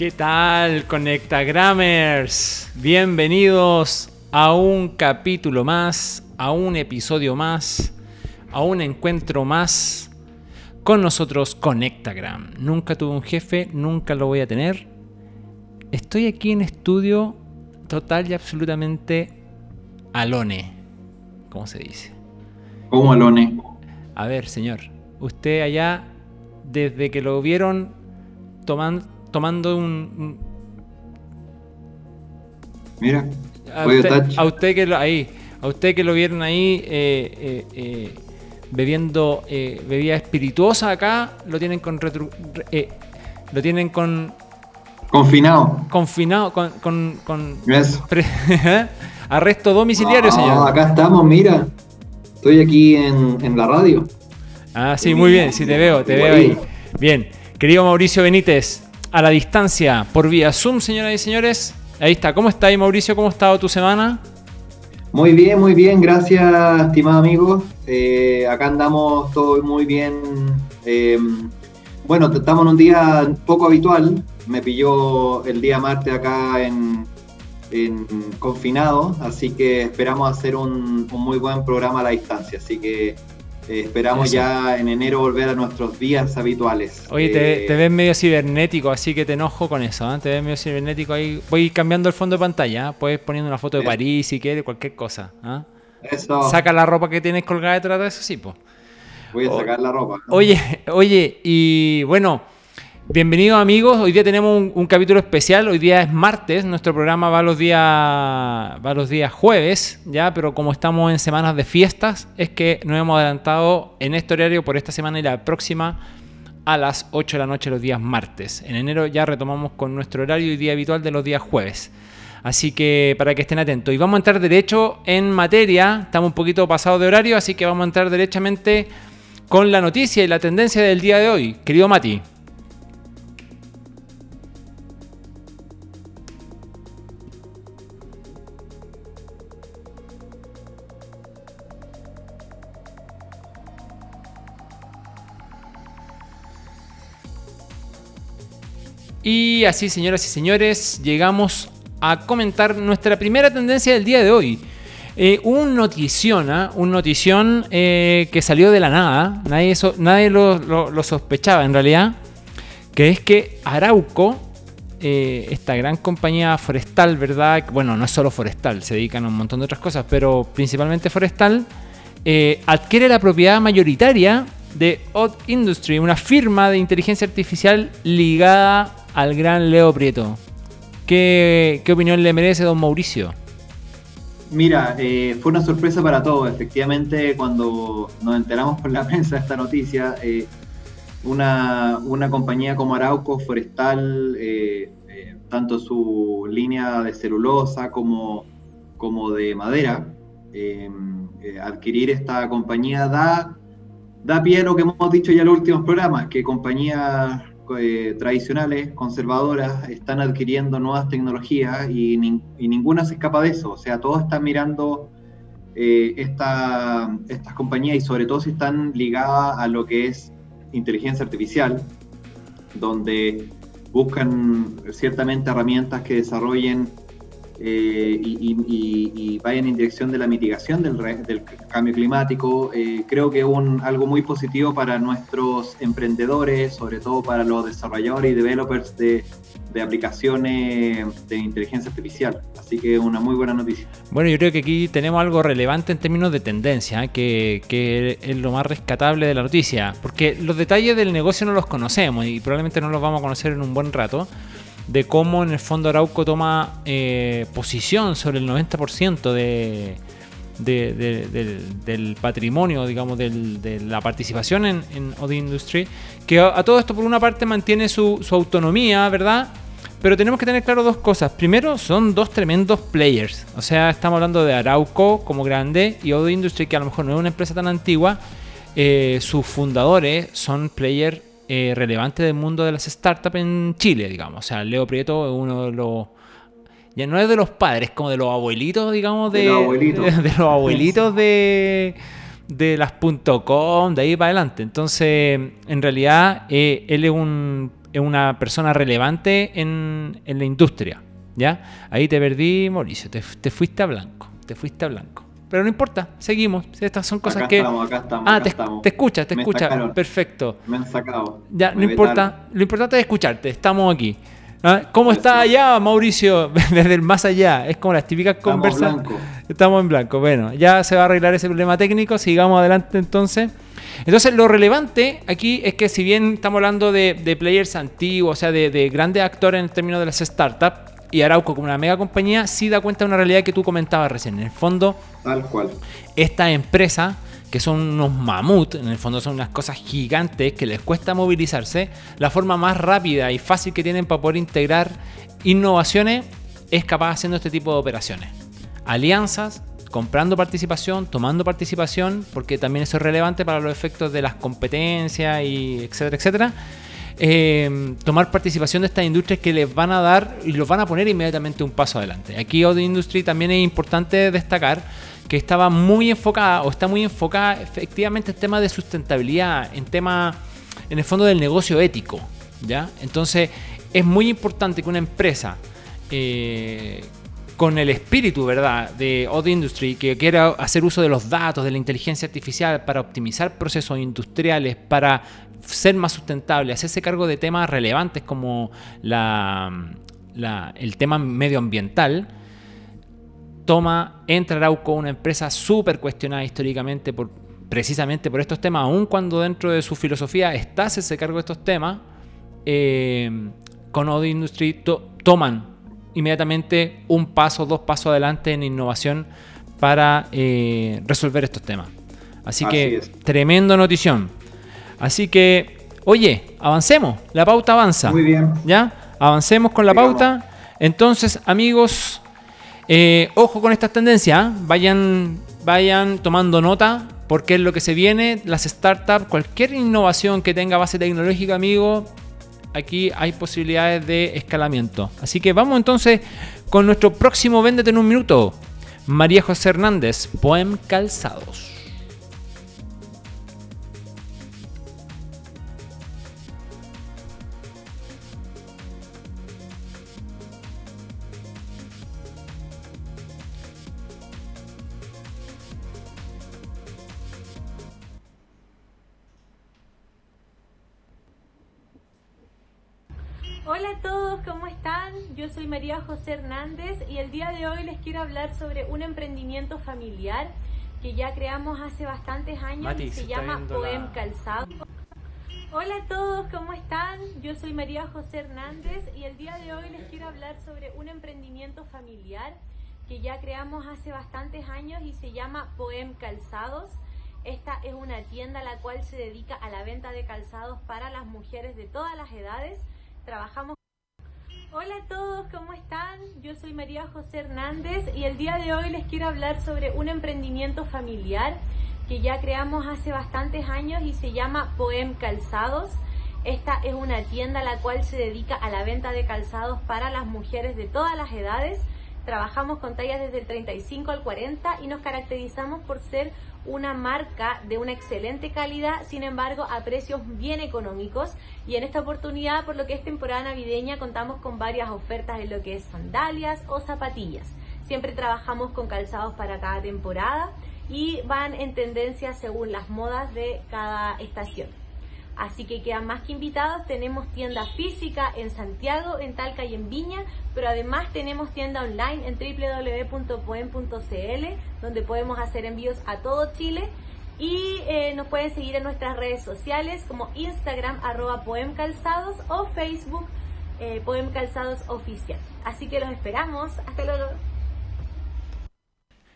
¿Qué tal, Conectagrammers? Bienvenidos a un capítulo más, a un episodio más, a un encuentro más con nosotros Conectagram. Nunca tuve un jefe, nunca lo voy a tener. Estoy aquí en estudio total y absolutamente alone, ¿cómo se dice? ¿Cómo alone? A ver, señor, usted allá, desde que lo vieron tomando tomando un. Mira, a usted, a usted, que lo, ahí, a usted que lo vieron ahí eh, eh, eh, bebiendo bebida espirituosa acá, lo tienen con lo tienen con confinado. Confinado con con, con arresto domiciliario, señor. Acá estamos, mira. Estoy aquí en, en la radio. Ah, sí, muy bien, sí te veo, te veo ahí. Bien, querido Mauricio Benítez, a la distancia por vía Zoom, señoras y señores. Ahí está. ¿Cómo está ahí, Mauricio? ¿Cómo ha estado tu semana? Muy bien, muy bien. Gracias, estimado amigo. Eh, acá andamos todo muy bien. Em, bueno, estamos en un día poco habitual. Me pilló el día martes acá en, confinado, así que esperamos hacer un, un muy buen programa a la distancia. Así que eh, esperamos ya en enero volver a nuestros días habituales. Oye, te, eh, ves medio cibernético, así que te enojo con eso. ¿eh? Te ves medio cibernético ahí. Voy cambiando el fondo de pantalla. Puedes poniendo una foto de París si quieres, cualquier cosa. Eso. Saca la ropa que tienes colgada detrás de eso, sí, pues. Voy a sacar la ropa. Oye, oye, y bueno. Bienvenidos amigos, hoy día tenemos un, capítulo especial, hoy día es martes, nuestro programa va los días va los días jueves, ya, pero como estamos en semanas de fiestas, es que nos hemos adelantado en este horario por esta semana y la próxima a las 8 de la noche los días martes. En enero ya retomamos con nuestro horario y día habitual de los días jueves. Así que para que estén atentos. Y vamos a entrar derecho en materia, estamos un poquito pasados de horario, así que vamos a entrar derechamente con la noticia y la tendencia del día de hoy. Querido Mati. Y así, señoras y señores, llegamos a comentar nuestra primera tendencia del día de hoy. Eh, un notición, ¿ah? un notición eh, que salió de la nada, nadie, nadie lo, sospechaba en realidad, que es que Arauco, eh, esta gran compañía forestal, ¿verdad? Bueno, no es solo forestal, se dedican a un montón de otras cosas, pero principalmente forestal, adquiere la propiedad mayoritaria de Odd Industry, una firma de inteligencia artificial ligada al gran Leo Prieto. ¿Qué, opinión le merece don Mauricio? Mira, eh, fue una sorpresa para todos. Efectivamente, cuando nos enteramos por la prensa de esta noticia, eh, una, compañía como Arauco Forestal, eh, tanto su línea de celulosa como, como de madera, adquirir esta compañía da, da pie a lo que hemos dicho ya en los últimos programas, que compañías eh, tradicionales, conservadoras, están adquiriendo nuevas tecnologías y, ninguna se escapa de eso. O sea, todos están mirando eh, estas compañías y sobre todo si están ligadas a lo que es inteligencia artificial, donde buscan ciertamente herramientas que desarrollen eh, y, vayan en dirección de la mitigación del, del cambio climático. Eh, creo que es algo muy positivo para nuestros emprendedores, sobre todo para los desarrolladores y developers de, de aplicaciones de inteligencia artificial. Así que una muy buena noticia. Bueno, yo creo que aquí tenemos algo relevante en términos de tendencia, que, que, es lo más rescatable de la noticia, porque los detalles del negocio no los conocemos y probablemente no los vamos a conocer en un buen rato de cómo en el fondo Arauco toma eh, posición sobre el 90% de, del patrimonio, digamos, de la participación en, en Odi Industry, que a, todo esto por una parte mantiene su, autonomía, ¿verdad? Pero tenemos que tener claro dos cosas. Primero, son dos tremendos players. O sea, estamos hablando de Arauco como grande y Odi Industry, que a lo mejor no es una empresa tan antigua. Eh, sus fundadores son players eh, relevante del mundo de las startups en Chile, digamos. O sea, Leo Prieto es uno de los. Ya no es de los padres, como de los abuelitos, digamos, de, de los abuelitos de, los abuelitos de, las .com, de ahí para adelante. Entonces, en realidad, eh, él es un, una persona relevante en, la industria. ¿ya? Ahí te perdí, Mauricio, te, fuiste a blanco, te fuiste a blanco. Pero no importa, seguimos. Estas son cosas que. Estamos, acá estamos, ah, acá te, estamos. te escucha, te escucha. Perfecto. Me han sacado. Ya, no importa. Lo importante es escucharte. Estamos aquí. ¿Ah? ¿Cómo está allá, Mauricio? Desde el más allá. Es como las típicas conversas. Estamos en blanco. Bueno, ya se va a arreglar ese problema técnico. Sigamos adelante entonces. Entonces, lo relevante aquí es que si bien estamos hablando de, players antiguos, o sea, de, grandes actores en términos de las startups, y Arauco como una mega compañía, sí da cuenta de una realidad que tú comentabas recién. En el fondo, tal cual. Esta empresa que son unos mamut, en el fondo son unas cosas gigantes que les cuesta movilizarse, la forma más rápida y fácil que tienen para poder integrar innovaciones es capaz haciendo este tipo de operaciones. Alianzas, comprando participación, tomando participación, porque también eso es relevante para los efectos de las competencias y etcétera, etcétera. Eh, tomar participación de estas industrias que les van a dar y los van a poner inmediatamente un paso adelante. Aquí Audio Industry también es importante destacar que estaba muy enfocada o está muy enfocada efectivamente en temas de sustentabilidad, en temas, en el fondo del negocio ético. ¿ya? Entonces es muy importante que una empresa eh, con el espíritu, ¿verdad?, de Odd Industry, que quiera hacer uso de los datos, de la inteligencia artificial para optimizar procesos industriales, para ser más sustentable, hacerse cargo de temas relevantes como el tema medioambiental, toma, entra Arauco, una empresa súper cuestionada históricamente por, precisamente por estos temas, aun cuando dentro de su filosofía está hacerse cargo de estos temas, eh, con Odd Industry toman inmediatamente un paso, dos pasos adelante en innovación para eh, resolver estos temas. Así, que tremendo notición. Así que, oye, avancemos, la pauta avanza. Muy bien. ¿Ya? Avancemos con la pauta. Entonces, amigos, eh, ojo con estas tendencias, ¿ah? vayan, vayan tomando nota porque es lo que se viene, las startups, cualquier innovación que tenga base tecnológica, amigo, aquí hay posibilidades de escalamiento. Así que vamos entonces con nuestro próximo Véndete en un minuto. María José Hernández, Poem Calzados. Yo soy María José Hernández y el día de hoy les quiero hablar sobre un emprendimiento familiar que ya creamos hace bastantes años y se llama Poem Calzado. Hola a todos, ¿cómo están? Yo soy María José Hernández y el día de hoy les quiero hablar sobre un emprendimiento familiar que ya creamos hace bastantes años y se llama Poem Calzados. Esta es una tienda la cual se dedica a la venta de calzados para las mujeres de todas las edades trabajamos. Hola a todos, ¿cómo están? Yo soy María José Hernández y el día de hoy les quiero hablar sobre un emprendimiento familiar que ya creamos hace bastantes años y se llama Poem Calzados. Esta es una tienda la cual se dedica a la venta de calzados para las mujeres de todas las edades. Trabajamos con tallas desde el 35 al 40 y nos caracterizamos por ser una marca de una excelente calidad, sin embargo a precios bien económicos y en esta oportunidad, por lo que es temporada navideña, contamos con varias ofertas en lo que es sandalias o zapatillas. Siempre trabajamos con calzados para cada temporada y van en tendencia según las modas de cada estación. Así que quedan más que invitados. Tenemos tienda física en Santiago, en Talca y en Viña, pero además tenemos tienda online en www.poem.cl, donde podemos hacer envíos a todo Chile. Y eh, nos pueden seguir en nuestras redes sociales como Instagram arroba poemcalzados o Facebook eh, Poem Calzados Oficial. Así que los esperamos. Hasta luego.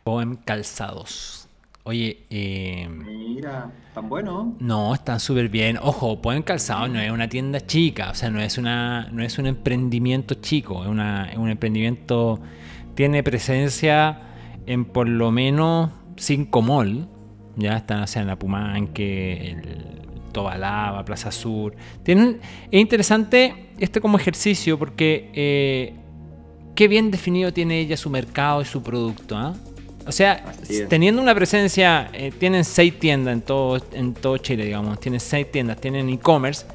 Poem Calzados. Oye, eh, Mira, ¿tan bueno? No, están súper bien. Ojo, Pueden Calzado no es una tienda chica, o sea, no es, una, no es un emprendimiento chico, es, una, es un emprendimiento, tiene presencia en por lo menos cinco malls, ya están o sea, en la Pumanque, el Tobalaba, Plaza Sur. Tienen, es interesante este como ejercicio porque eh, qué bien definido tiene ella su mercado y su producto, ¿ah? O sea, teniendo una presencia, eh, tienen seis tiendas en todo, en todo Chile, digamos. Tienen seis tiendas, tienen e-commerce,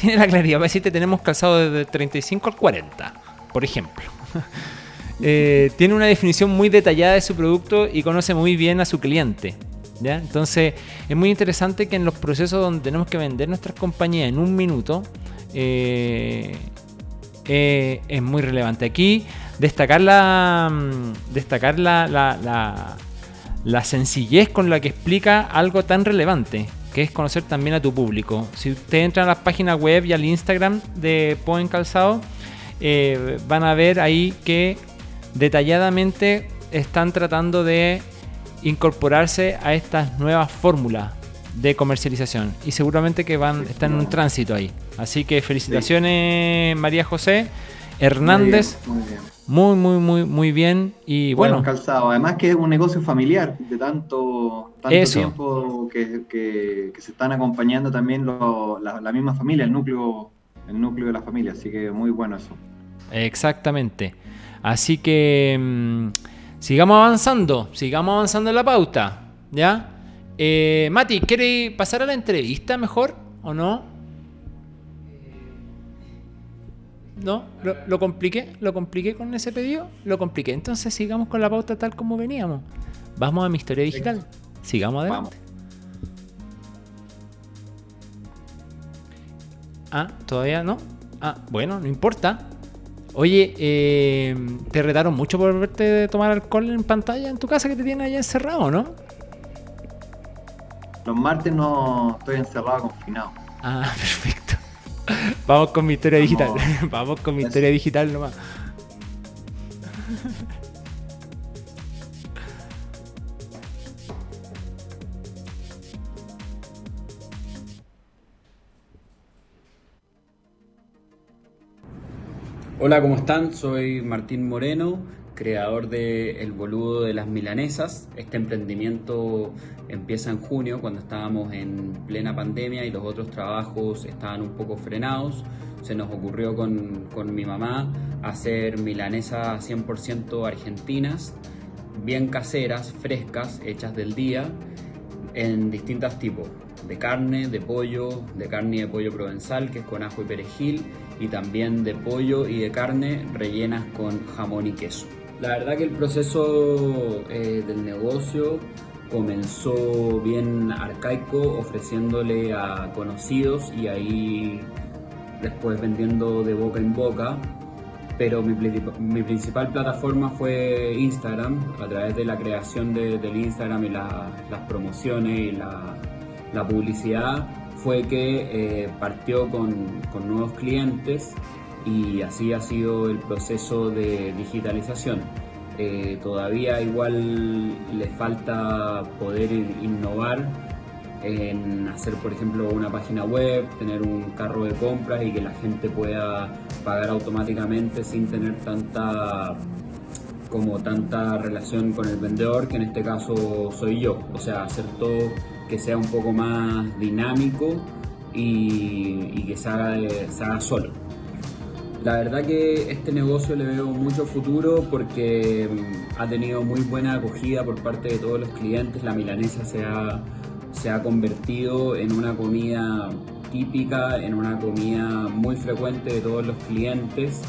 tiene la claridad para decirte tenemos calzado desde 35 al 40, por ejemplo. Eh, tiene una definición muy detallada de su producto y conoce muy bien a su cliente. ¿ya? Entonces es muy interesante que en los procesos donde tenemos que vender nuestras compañías en un minuto, eh, eh, es muy relevante. Aquí destacar la, mm, destacar la, la, la sencillez con la que explica algo tan relevante que es conocer también a tu público. Si ustedes entran a la página web y al Instagram de Poen Calzado, eh, van a ver ahí que detalladamente están tratando de incorporarse a estas nuevas fórmulas de comercialización y seguramente que van están en un tránsito ahí. Así que felicitaciones María José Hernández. Muy bien, muy, muy, muy, muy bien. Y bueno. calzado. Además que es un negocio familiar de tanto, tanto tiempo que, se están acompañando también la, misma familia, el núcleo, el núcleo de la familia. Así que muy bueno eso. Exactamente. Así que mm, sigamos avanzando, sigamos avanzando en la pauta. ¿Ya? Eh, Mati, ¿quiere pasar a la entrevista mejor o no? No, lo, compliqué, lo compliqué con ese pedido, lo compliqué. Entonces sigamos con la pauta tal como veníamos. Vamos a mi historia digital. Sigamos adelante. Ah, todavía no. Ah, bueno, no importa. Oye, eh, ¿te retaron mucho por verte tomar alcohol en pantalla en tu casa que te tienen allá encerrado, no? Los martes no estoy encerrado, confinado. Ah, perfecto. Vamos con mi historia digital. Vamos con mi historia digital nomás. Hola, ¿cómo están? Soy Martín Moreno, creador de El Boludo de las Milanesas. Este emprendimiento empieza en junio, cuando estábamos en plena pandemia y los otros trabajos estaban un poco frenados. Se nos ocurrió con, con mi mamá hacer milanesas 100% argentinas, bien caseras, frescas, hechas del día, en distintos tipos, de carne, de pollo, de carne y de pollo provenzal, que es con ajo y perejil, y también de pollo y de carne rellenas con jamón y queso. La verdad que el proceso eh, del negocio comenzó bien arcaico, ofreciéndole a conocidos y ahí después vendiendo de boca en boca. Pero mi, principal plataforma fue Instagram, a través de la creación del Instagram y las promociones y la, publicidad, fue que eh, partió con, con nuevos clientes y así ha sido el proceso de digitalización. Eh, todavía igual le falta poder innovar en hacer por ejemplo una página web, tener un carro de compras y que la gente pueda pagar automáticamente sin tener tanta como tanta relación con el vendedor, que en este caso soy yo. O sea, hacer todo que sea un poco más dinámico y, que se haga, se haga solo. La verdad que este negocio le veo mucho futuro porque mm, ha tenido muy buena acogida por parte de todos los clientes. La milanesa se ha, se ha convertido en una comida típica, en una comida muy frecuente de todos los clientes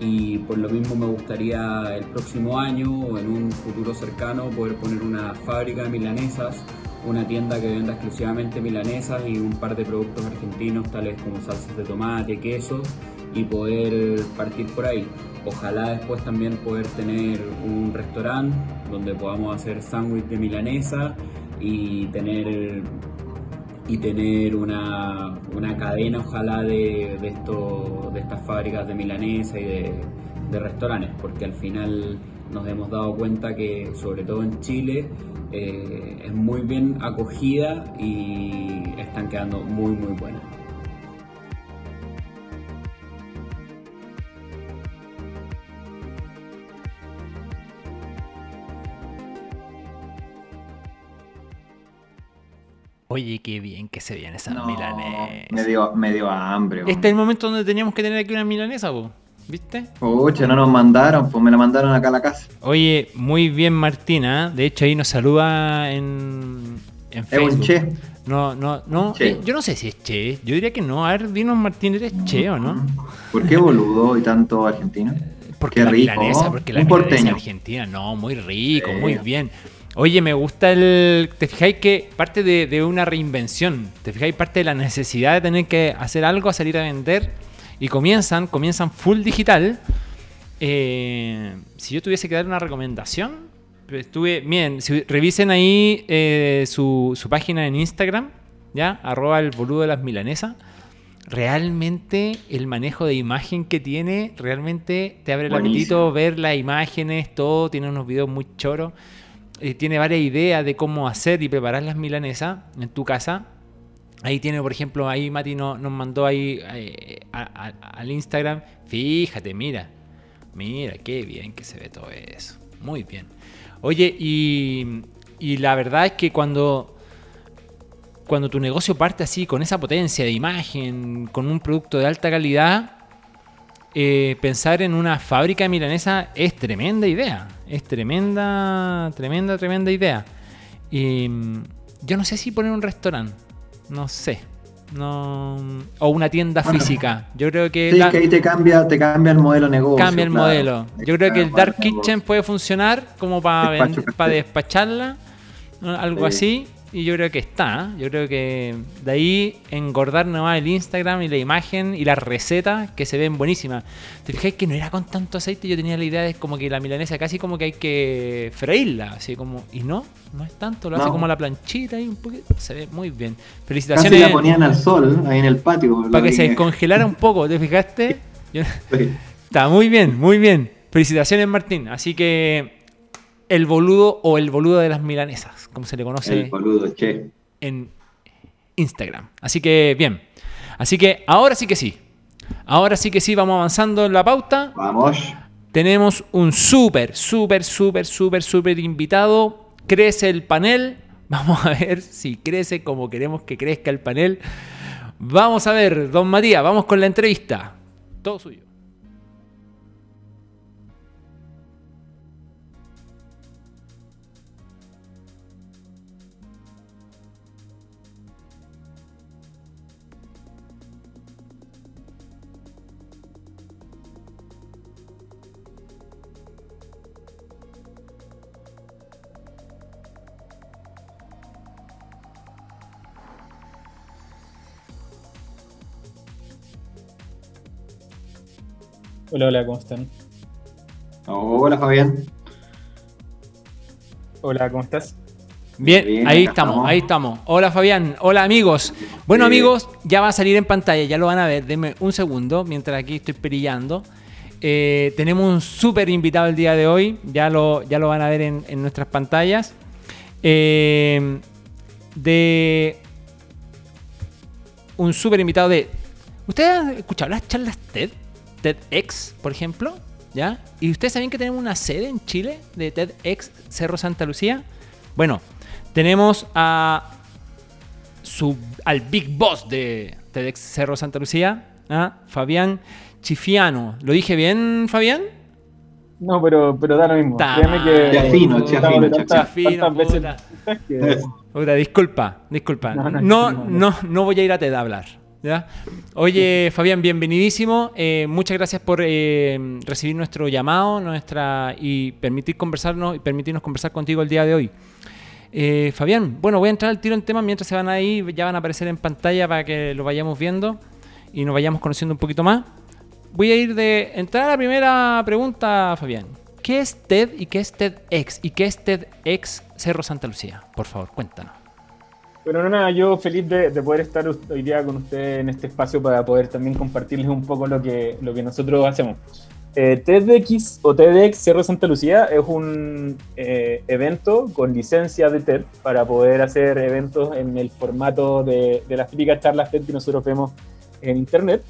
y por lo mismo me gustaría el próximo año o en un futuro cercano poder poner una fábrica de milanesas, una tienda que venda exclusivamente milanesas y un par de productos argentinos tales como salsas de tomate, quesos y poder partir por ahí. Ojalá después también poder tener un restaurante donde podamos hacer sándwich de milanesa y tener y tener una, cadena ojalá de, de, esto, de estas fábricas de milanesa y de, restaurantes, porque al final nos hemos dado cuenta que sobre todo en Chile eh, es muy bien acogida y están quedando muy muy buenas. Oye, qué bien que se viene esa milanesa. Me dio, hambre. Este es el momento donde teníamos que tener aquí una milanesa, vos. ¿Viste? Oye, no nos mandaron, pues me la mandaron acá a la casa. Oye, muy bien Martina. De hecho, ahí nos saluda en, en Facebook. No, no, no. Eh, yo no sé si es Che. Yo diría que no. A ver, dinos Martín, ¿eres Che o no? ¿Por qué boludo y tanto argentino? Porque la rico, milanesa, porque la milanesa argentina, no, muy rico, muy bien. Oye, me gusta el. ¿Te fijáis que parte de, una reinvención? ¿Te fijáis parte de la necesidad de tener que hacer algo, salir a vender? Y comienzan, comienzan full digital. Eh, si yo tuviese que dar una recomendación, estuve. Bien, si, revisen ahí eh, su, su, página en Instagram, ¿ya? Arroba el boludo de las milanesas. Realmente el manejo de imagen que tiene, realmente te abre el apetito ver las imágenes, todo. Tiene unos videos muy choros. Eh, tiene varias ideas de cómo hacer y preparar las milanesas en tu casa. Ahí tiene, por ejemplo, ahí Mati nos mandó ahí eh, al Instagram. Fíjate, mira. Mira, qué bien que se ve todo eso. Muy bien. Oye, y, la verdad es que cuando, cuando tu negocio parte así, con esa potencia de imagen, con un producto de alta calidad, eh, pensar en una fábrica milanesa es tremenda idea. Es tremenda, tremenda, tremenda idea. Y mm, yo no sé si poner un restaurante. No sé. No, o una tienda física. Yo creo que. Sí, que ahí te cambia, te cambia el modelo de negocio. Cambia el modelo. Yo creo que el Dark Kitchen puede funcionar como para, para despacharla, algo así. Y yo creo que está. Yo creo que de ahí engordar nomás el Instagram y la imagen y la receta que se ven buenísimas. Te fijas que no era con tanto aceite. Yo tenía la idea de como que la milanesa casi como que hay que freírla. Así como. Y no, no es tanto. Lo hace como la planchita y un poquito. Se ve muy bien. Felicitaciones. Casi la ponían al sol ahí en el patio. Para que, se descongelara un poco. ¿Te fijaste? Está muy bien, muy bien. Felicitaciones, Martín. Así que el boludo o el boludo de las milanesas, como se le conoce el boludo, che. en Instagram. Así que bien. Así que ahora sí que sí. Ahora sí que sí, vamos avanzando en la pauta. Vamos. Tenemos un súper, súper, súper, súper, súper invitado. Crece el panel. Vamos a ver si crece como queremos que crezca el panel. Vamos a ver, don Matías, vamos con la entrevista. Todo suyo. Hola, hola, ¿cómo están? Hola, Fabián. Hola, ¿cómo estás? Bien, ahí estamos, ahí estamos. Hola Fabián, hola amigos. Bueno amigos, ya va a salir en pantalla, ya lo van a ver. Denme un segundo mientras aquí estoy perillando. Eh, tenemos un súper invitado el día de hoy, ya lo, ya lo van a ver en, nuestras pantallas. Eh, de un súper invitado de... ¿Ustedes han escuchado las charlas TED? TEDx, por ejemplo, ¿ya? ¿Y ustedes saben que tenemos una sede en Chile de TEDx Cerro Santa Lucía? Bueno, tenemos a su, al Big Boss de TEDx Cerro Santa Lucía, ¿ah? Fabián Chifiano. ¿Lo dije bien, Fabián? No, pero, pero da lo mismo. Créeme que. Chafino, chafino, puta. disculpa, disculpa. No no, no, voy a ir a TED a hablar. Oye, Fabián, bienvenidísimo. Eh, muchas gracias por eh, recibir nuestro llamado nuestra, y permitir conversarnos y permitirnos conversar contigo el día de hoy. Eh, Fabián, bueno, voy a entrar al tiro en tema mientras se van ahí, ya van a aparecer en pantalla para que lo vayamos viendo y nos vayamos conociendo un poquito más. Voy a ir de entrar a la primera pregunta, Fabián. ¿Qué es TED y qué es TEDx? ¿Y qué es TEDx Cerro Santa Lucía? Por favor, cuéntanos. Bueno, nada, yo feliz de, poder estar hoy día con ustedes en este espacio para poder también compartirles un poco lo que, lo que nosotros hacemos. Eh, TEDx o TEDx Cerro Santa Lucía es un eh, evento con licencia de TED para poder hacer eventos en el formato de, de las típicas charlas TED que nosotros vemos en Internet,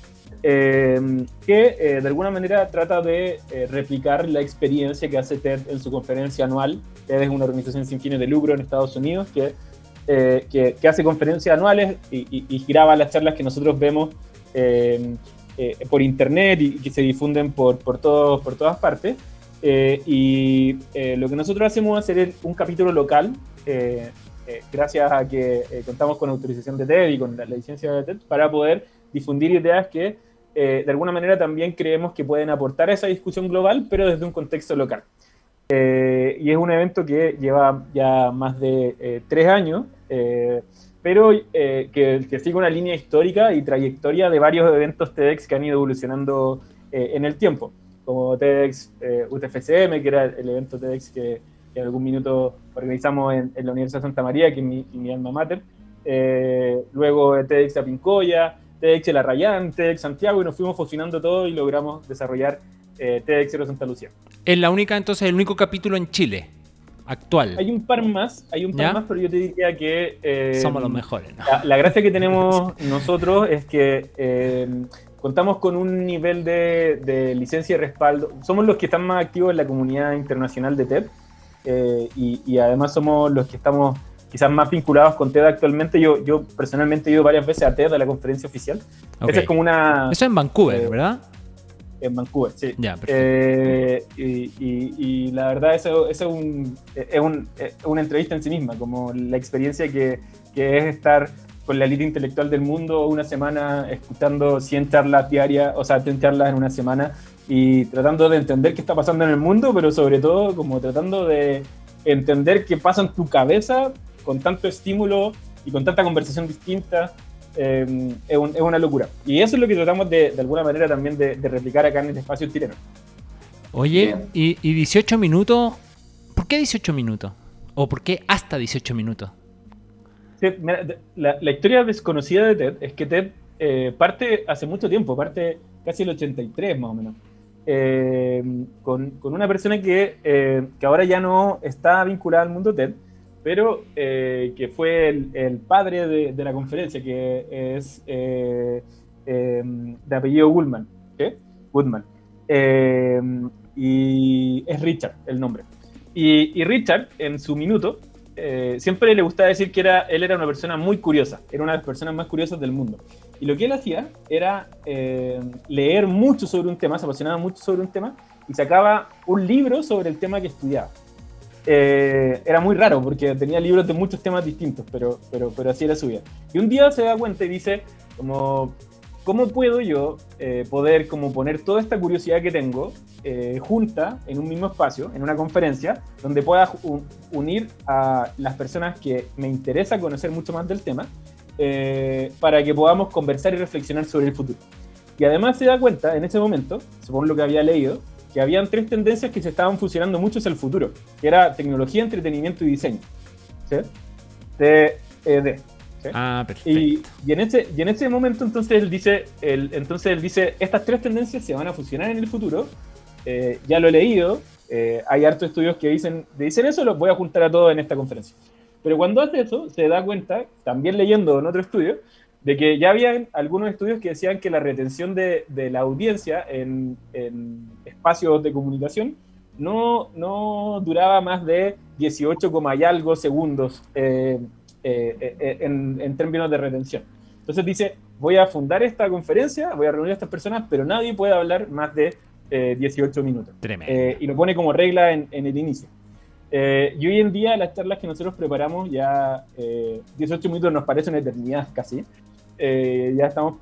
eh, que eh, de alguna manera trata de replicar la experiencia que hace TED en su conferencia anual. TED es una organización sin fines de lucro en Estados Unidos que eh, que, hace conferencias anuales y, graba las charlas que nosotros vemos eh, eh, por internet y, que se difunden por, por, todo, por todas partes. y lo que nosotros hacemos es hacer un capítulo local gracias a que contamos con autorización de TED y con la, licencia de TED para poder difundir ideas que de alguna manera también creemos que pueden aportar a esa discusión global, pero desde un contexto local. y es un evento que lleva ya más de tres años, pero que, que, sigue una línea histórica y trayectoria de varios eventos TEDx que han ido evolucionando en el tiempo como TEDx eh, UTFCM, que era el evento TEDx que, en algún minuto organizamos en, la Universidad de Santa María, que es mi, alma mater. Eh, luego TEDx Apincoya, TEDx El Arrayán, TEDx Santiago, y nos fuimos fusionando todo y logramos desarrollar eh, TEDx Santa Lucía. Es la única, entonces, el único capítulo en Chile actual. Hay un par más, hay un par más, pero yo te diría que... Eh, Somos los mejores. La, la, gracia que tenemos nosotros es que contamos con un nivel de, licencia y respaldo. Somos los que están más activos en la comunidad internacional de TED eh, y, además somos los que estamos quizás más vinculados con TED actualmente. Yo, yo personalmente he ido varias veces a TED, a la conferencia oficial. es como una... Eso en Vancouver, eh, ¿verdad? En Vancouver, sí. Ya, eh, y, la verdad, eso, es, un, es, un, una entrevista en sí misma, como la experiencia que, que es estar con la élite intelectual del mundo una semana escuchando 100 charlas diarias, o sea, 100 charlas en una semana y tratando de entender qué está pasando en el mundo, pero sobre todo como tratando de entender qué pasa en tu cabeza con tanto estímulo y con tanta conversación distinta. Em, es, una locura. Y eso es lo que tratamos de, de alguna manera también de, replicar acá en el espacio chileno. Oye, y, y 18 minutos, ¿por qué 18 minutos? ¿O por qué hasta 18 minutos? la, historia desconocida de Ted es que Ted eh, parte hace mucho tiempo, parte casi el 83 más o menos, eh, con, con, una persona que, eh, que, ahora ya no está vinculada al mundo TED, pero que fue el, padre de, de, la conferencia, que es de apellido Woodman. Woodman. y es Richard el nombre. Y, y Richard, en su minuto, eh, siempre le gustaba decir que era, él era una persona muy curiosa, era una de las personas más curiosas del mundo. Y lo que él hacía era eh, leer mucho sobre un tema, se apasionaba mucho sobre un tema y sacaba un libro sobre el tema que estudiaba. Eh, era muy raro porque tenía libros de muchos temas distintos, pero, pero, pero así era su vida. Y un día se da cuenta y dice, como, ¿cómo puedo yo eh, poder como poner toda esta curiosidad que tengo eh, junta en un mismo espacio, en una conferencia, donde pueda unir a las personas que me interesa conocer mucho más del tema, eh, para que podamos conversar y reflexionar sobre el futuro? Y además se da cuenta en ese momento, según lo que había leído, que habían tres tendencias que se estaban fusionando mucho hacia el futuro, que era tecnología, entretenimiento y diseño. ¿Sí? TED. Ah, perfecto. Y, en ese, y en ese momento entonces él dice, entonces él dice, estas tres tendencias se van a fusionar en el futuro, eh, ya lo he leído, eh, hay hartos estudios que dicen, dicen eso, los voy a juntar a todos en esta conferencia. Pero cuando hace eso, se da cuenta, también leyendo en otro estudio, de que ya había algunos estudios que decían que la retención de, de la audiencia en, en, espacios de comunicación no, no duraba más de 18, y algo segundos eh, eh, eh, en, términos de retención. Entonces dice, voy a fundar esta conferencia, voy a reunir a estas personas, pero nadie puede hablar más de 18 eh, minutos. y lo pone como regla en, el inicio. Y hoy en día las charlas que nosotros preparamos ya 18 minutos nos parece una eternidad casi. ya estamos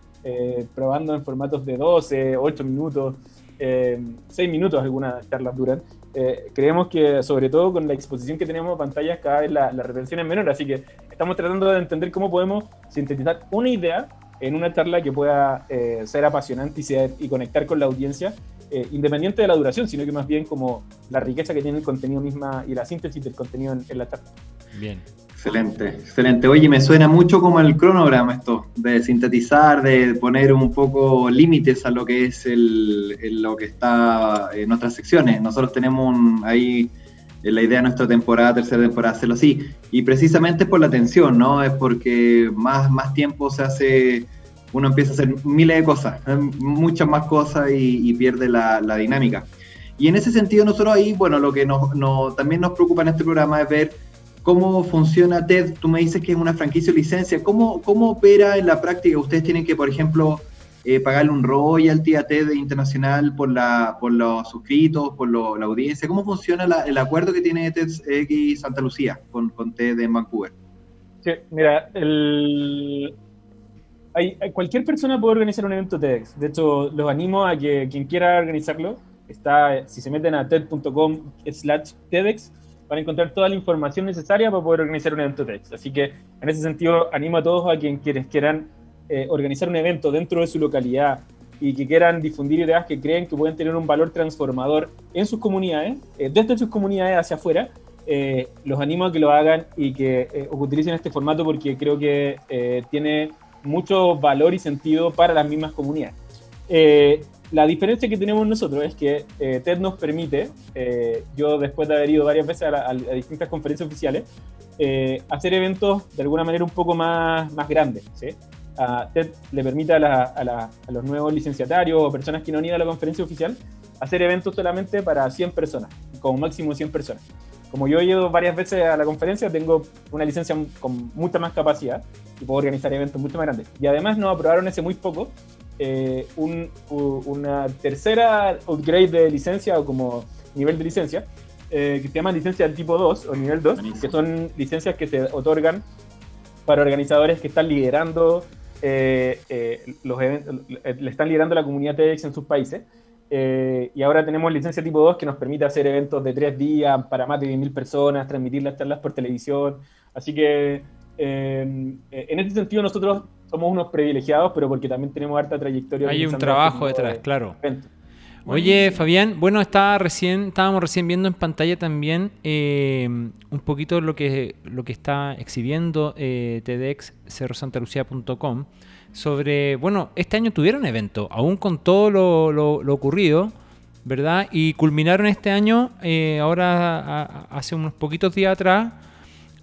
probando en formatos de 12, 8 minutos, 6 minutos algunas charlas duran. Eh, creemos que sobre todo con la exposición que tenemos a pantallas cada vez la, retención es menor, así que estamos tratando de entender cómo podemos sintetizar una idea en una charla que pueda eh, ser apasionante y, y conectar con la audiencia, eh, independiente de la duración, sino que más bien como la riqueza que tiene el contenido misma y la síntesis del contenido en, en la charla. Bien. Excelente, excelente. Oye, me suena mucho como el cronograma esto, de sintetizar, de poner un poco límites a lo que es el, lo que está en nuestras secciones. Nosotros tenemos ahí la idea de nuestra temporada, tercera temporada, hacerlo así. Y precisamente por la atención, ¿no? Es porque más, más tiempo se hace, uno empieza a hacer miles de cosas, ¿eh? muchas más cosas y, pierde la, dinámica. Y en ese sentido nosotros ahí, bueno, lo que también nos preocupa en este programa es ver ¿Cómo funciona TED? Tú me dices que es una franquicia o licencia. ¿Cómo, ¿Cómo opera en la práctica? Ustedes tienen que, por ejemplo, eh, pagarle un royalty a TED internacional por, la, por los suscritos, por la audiencia. ¿Cómo funciona el acuerdo que tiene TEDx Santa Lucía con, con TED en Vancouver? Sí, mira, el... Hay, cualquier persona puede organizar un evento TEDx. De hecho, los animo a que quien quiera organizarlo, está, si se meten a ted.com slash TEDx, van a encontrar toda la información necesaria para poder organizar un evento TEDx. Así que, en ese sentido, animo a todos a quien, quienes quieran eh, organizar un evento dentro de su localidad y que quieran difundir ideas que creen que pueden tener un valor transformador en sus comunidades, eh, desde sus comunidades hacia afuera, eh, los animo a que lo hagan y que eh, utilicen este formato porque creo que eh, tiene mucho valor y sentido para las mismas comunidades. la diferencia que tenemos nosotros es que TED nos permite, yo después de haber ido varias veces a, distintas conferencias oficiales, hacer eventos de alguna manera un poco más, más grandes. ¿sí? TED le permite a, a, los nuevos licenciatarios o personas que no han ido a la conferencia oficial hacer eventos solamente para 100 personas, como máximo 100 personas como yo he ido varias veces a la conferencia, tengo una licencia con mucha más capacidad y puedo organizar eventos mucho más grandes. Y además nos aprobaron ese muy poco eh, una tercera upgrade de licencia o como nivel de licencia, eh, que se llama licencia del tipo 2 o nivel 2, que son licencias que se otorgan para organizadores que están liderando eh, los eventos, le están liderando la comunidad TEDx en sus países eh, y ahora tenemos licencia tipo 2 que nos permite hacer eventos de tres días para más de 10.000 personas, transmitir las charlas por televisión. Así que eh, en este sentido nosotros somos unos privilegiados, pero porque también tenemos harta trayectoria. Hay un trabajo detrás, claro. Oye, Fabián, bueno, estaba recién, estábamos recién viendo en pantalla también eh, un poquito lo que, lo que está exhibiendo eh, TEDx cerrosantalucía.com sobre, bueno, este año tuvieron evento, aún con todo lo, ocurrido, ¿verdad? Y culminaron este año, eh, ahora hace unos poquitos días atrás,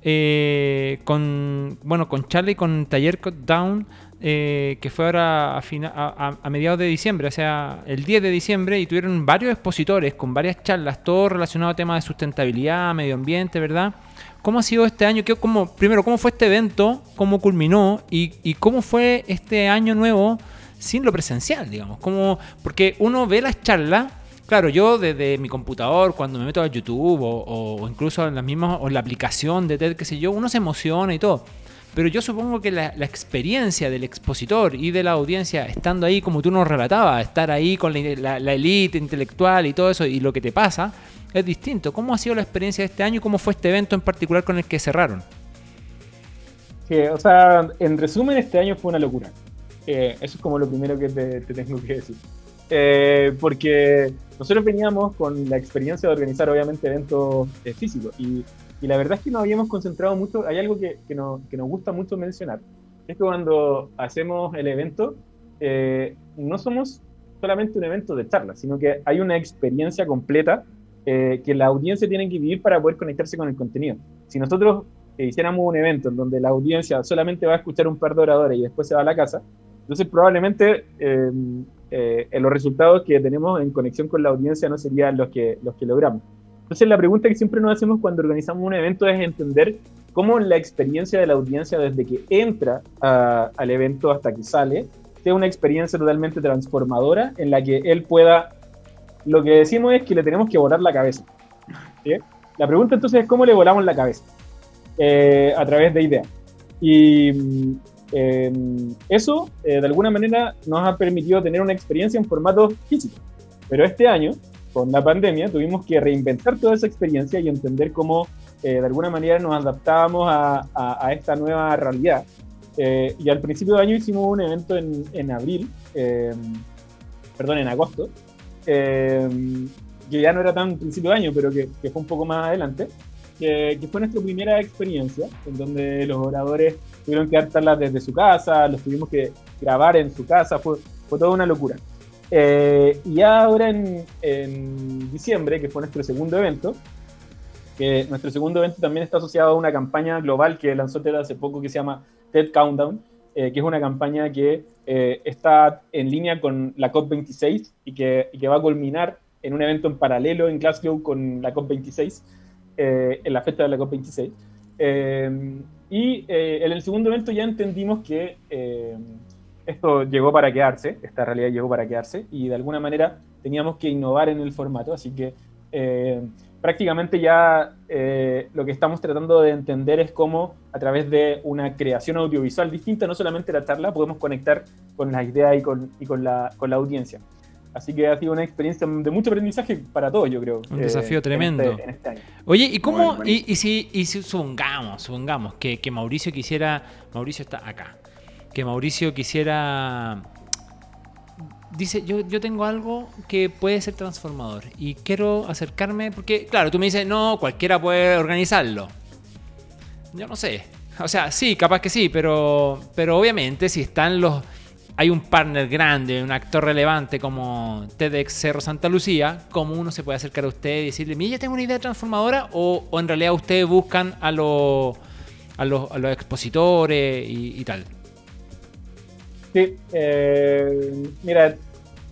eh, con, bueno, con Charlie, con Taller Down, eh, que fue ahora a, a, mediados de diciembre, o sea, el 10 de diciembre, y tuvieron varios expositores con varias charlas, todo relacionado a temas de sustentabilidad, medio ambiente, ¿verdad? ¿Cómo ha sido este año? ¿Qué, cómo, primero, ¿cómo fue este evento? ¿Cómo culminó? Y, cómo fue este año nuevo sin lo presencial, digamos? Como, porque uno ve las charlas, claro, yo desde mi computador, cuando me meto a YouTube o, incluso en la misma, o la aplicación de TED, qué sé yo, uno se emociona y todo. Pero yo supongo que la, experiencia del expositor y de la audiencia, estando ahí como tú nos relatabas, estar ahí con la élite intelectual y todo eso, y lo que te pasa, es distinto. ¿Cómo ha sido la experiencia de este año y cómo fue este evento en particular con el que cerraron? o sea, en resumen, este año fue una locura. Eh, eso es como lo primero que te, tengo que decir. Eh, porque nosotros veníamos con la experiencia de organizar, obviamente, eventos eh, físicos. Y, la verdad es que nos habíamos concentrado mucho. Hay algo que, que, nos gusta mucho mencionar: es que cuando hacemos el evento, no somos solamente un evento de charla, sino que hay una experiencia completa eh, que la audiencia tiene que vivir para poder conectarse con el contenido. Si nosotros eh, hiciéramos un evento en donde la audiencia solamente va a escuchar un par de oradores y después se va a la casa, entonces probablemente em, eh, los resultados que tenemos en conexión con la audiencia no serían los que, los que logramos. Entonces la pregunta que siempre nos hacemos cuando organizamos un evento es entender cómo la experiencia de la audiencia desde que entra al evento hasta que sale sea una experiencia totalmente transformadora en la que él pueda lo que decimos es que le tenemos que volar la cabeza. La pregunta entonces es cómo le volamos la cabeza eh, a través de ideas. Y em, eso, eh, de alguna manera, nos ha permitido tener una experiencia en formato físico. Pero este año, con la pandemia, tuvimos que reinventar toda esa experiencia y entender cómo, eh, de alguna manera, nos adaptábamos a, a, esta nueva realidad. y al principio de año hicimos un evento en, en abril, em, perdón, en agosto, Em, que ya no era tan principio de año, pero que, fue un poco más adelante, que, fue nuestra primera experiencia, en donde los oradores tuvieron que dar desde su casa, los tuvimos que grabar en su casa, fue, fue toda una locura. Eh, y ahora en, en, diciembre, que fue nuestro segundo evento, que nuestro segundo evento también está asociado a una campaña global que lanzó TED hace poco que se llama TED Countdown, eh, que es una campaña que eh, está en línea con la COP26 y que, y que, va a culminar en un evento en paralelo en Glasgow con la COP26, eh, en la fecha de la COP26. y en el segundo evento ya entendimos que esto llegó para quedarse, esta realidad llegó para quedarse, y de alguna manera teníamos que innovar en el formato, así que prácticamente ya eh, lo que estamos tratando de entender es cómo a través de una creación audiovisual distinta, no solamente la charla, podemos conectar con las ideas y con, y con, la, con la audiencia. Así que ha sido una experiencia de mucho aprendizaje para todos, yo creo. Un desafío este, tremendo. Este Oye, ¿y cómo, y, si, y si supongamos, supongamos que, que Mauricio quisiera, Mauricio está acá, que Mauricio quisiera dice, yo, yo tengo algo que puede ser transformador y quiero acercarme, porque claro, tú me dices, no, cualquiera puede organizarlo. Yo no sé. O sea, sí, capaz que sí, pero, pero obviamente si están los... Hay un partner grande, un actor relevante como TEDx Cerro Santa Lucía, ¿cómo uno se puede acercar a usted y decirle, mira, yo tengo una idea transformadora? O, en realidad ustedes buscan a, los a, los, a los expositores y tal. Sí, eh, mira,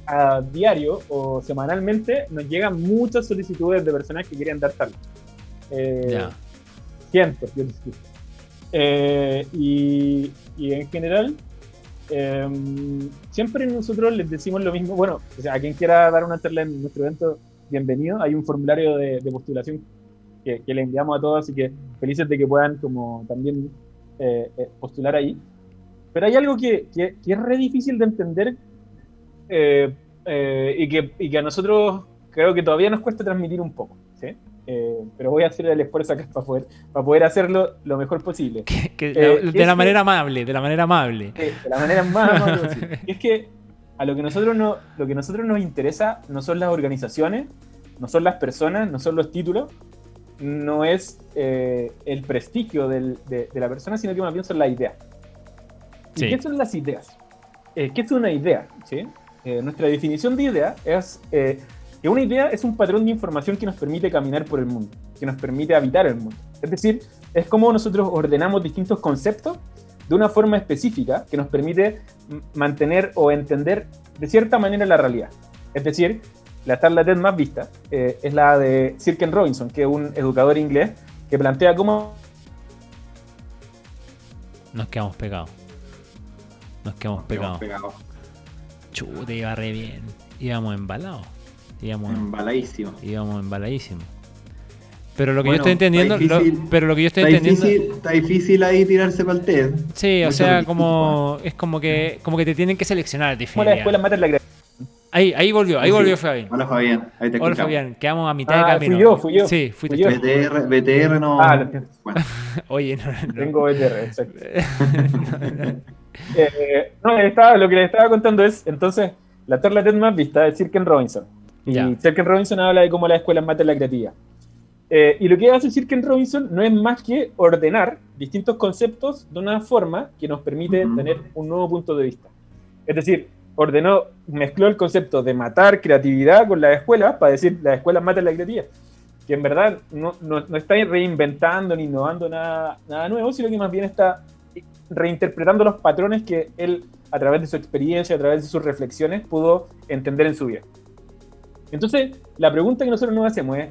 a diario o semanalmente nos llegan muchas solicitudes de personas que quieren dar tal. Eh, Cientos, yo eh, y, y, en general, em, siempre nosotros les decimos lo mismo. Bueno, o sea, a quien quiera dar una charla en nuestro evento, bienvenido. Hay un formulario de, postulación que, le enviamos a todos, así que felices de que puedan como también eh, postular ahí. Pero hay algo que, que, es re difícil de entender eh, eh, y, que, y, que, a nosotros creo que todavía nos cuesta transmitir un poco. ¿sí? Eh, pero voy a hacer el esfuerzo acá para poder, para poder hacerlo lo mejor posible. de la manera amable, de la manera amable. de la manera más amable posible. es que a lo que, nosotros no, lo que nosotros nos interesa no son las organizaciones, no son las personas, no son los títulos, no es el prestigio del, de, de, la persona, sino que más bien son las ideas. ¿Qué son las ideas? Eh, ¿Qué es una idea? Eh, nuestra definición de idea es eh, que una idea es un patrón de información que nos permite caminar por el mundo, que nos permite habitar el mundo. Es decir, es como nosotros ordenamos distintos conceptos de una forma específica que nos permite mantener o entender de cierta manera la realidad. Es decir, la charla TED más vista es la de Sirken Robinson, que es un educador inglés que plantea cómo... Nos quedamos pegados. Nos quedamos pegados. Pegado. Chute, iba re bien. Íbamos embalados. Íbamos embaladísimo. Íbamos embaladísimo. Pero lo que yo estoy entendiendo. pero lo que yo estoy está entendiendo. Difícil, está difícil ahí tirarse para el TED. Sí, o sea, como. Es como que, como que te tienen que seleccionar. Como la escuela mata la Ahí, ahí volvió, ahí volvió Fabián. Hola Fabián, ahí te Hola Fabián, quedamos a mitad de ah, camino. Fui yo, fui yo. Sí, fuiste yo. BTR, BTR no. Ah, bueno. Oye, no, no. Tengo BTR, exacto. Eh, no, estaba, lo que les estaba contando es, entonces, la charla TED más vista es Sirken Robinson. Y Sirken Robinson habla de cómo la escuela mata la creatividad. Eh, y lo que hace Sirken Robinson no es más que ordenar distintos conceptos de una forma que nos permite tener un nuevo punto de vista. Es decir, ordenó, mezcló el concepto de matar creatividad con la escuela para decir la escuela mata la creatividad. Que en verdad no, no, no está reinventando ni innovando nada, nada nuevo, sino que más bien está reinterpretando los patrones que él, a través de su experiencia, a través de sus reflexiones, pudo entender en su vida. Entonces, la pregunta que nosotros nos hacemos es,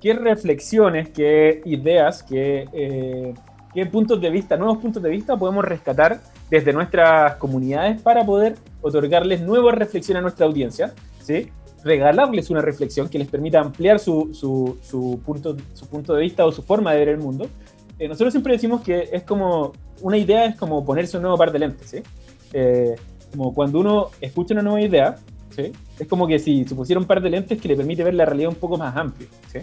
¿qué reflexiones, qué ideas, qué, eh, qué puntos de vista, nuevos puntos de vista podemos rescatar desde nuestras comunidades para poder otorgarles nuevas reflexiones a nuestra audiencia? ¿sí? regalarles una reflexión que les permita ampliar su, su, su, punto, su punto de vista o su forma de ver el mundo. Eh, nosotros siempre decimos que es como una idea es como ponerse un nuevo par de lentes, ¿sí? Eh, como cuando uno escucha una nueva idea, ¿sí? Es como que si se pusiera un par de lentes que le permite ver la realidad un poco más amplio, ¿sí?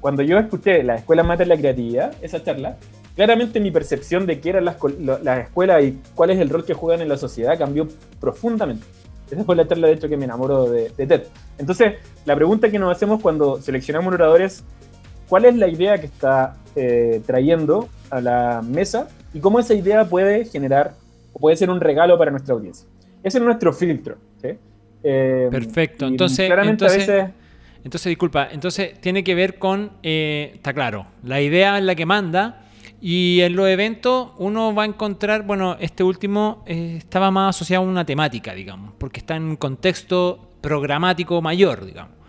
Cuando yo escuché La Escuela Mata la Creatividad, esa charla, claramente mi percepción de qué eran las, las escuelas y cuál es el rol que juegan en la sociedad cambió profundamente. Esa fue la charla, de hecho, que me enamoró de, de TED. Entonces, la pregunta que nos hacemos cuando seleccionamos oradores, ¿cuál es la idea que está eh, trayendo a la mesa y cómo esa idea puede generar o puede ser un regalo para nuestra audiencia. Ese es nuestro filtro. Eh, Perfecto. Entonces, entonces, entonces, disculpa, entonces tiene que ver con, eh, está claro, la idea es la que manda. Y en los eventos uno va a encontrar, bueno, este último eh, estaba más asociado a una temática, digamos, porque está en un contexto programático mayor, digamos.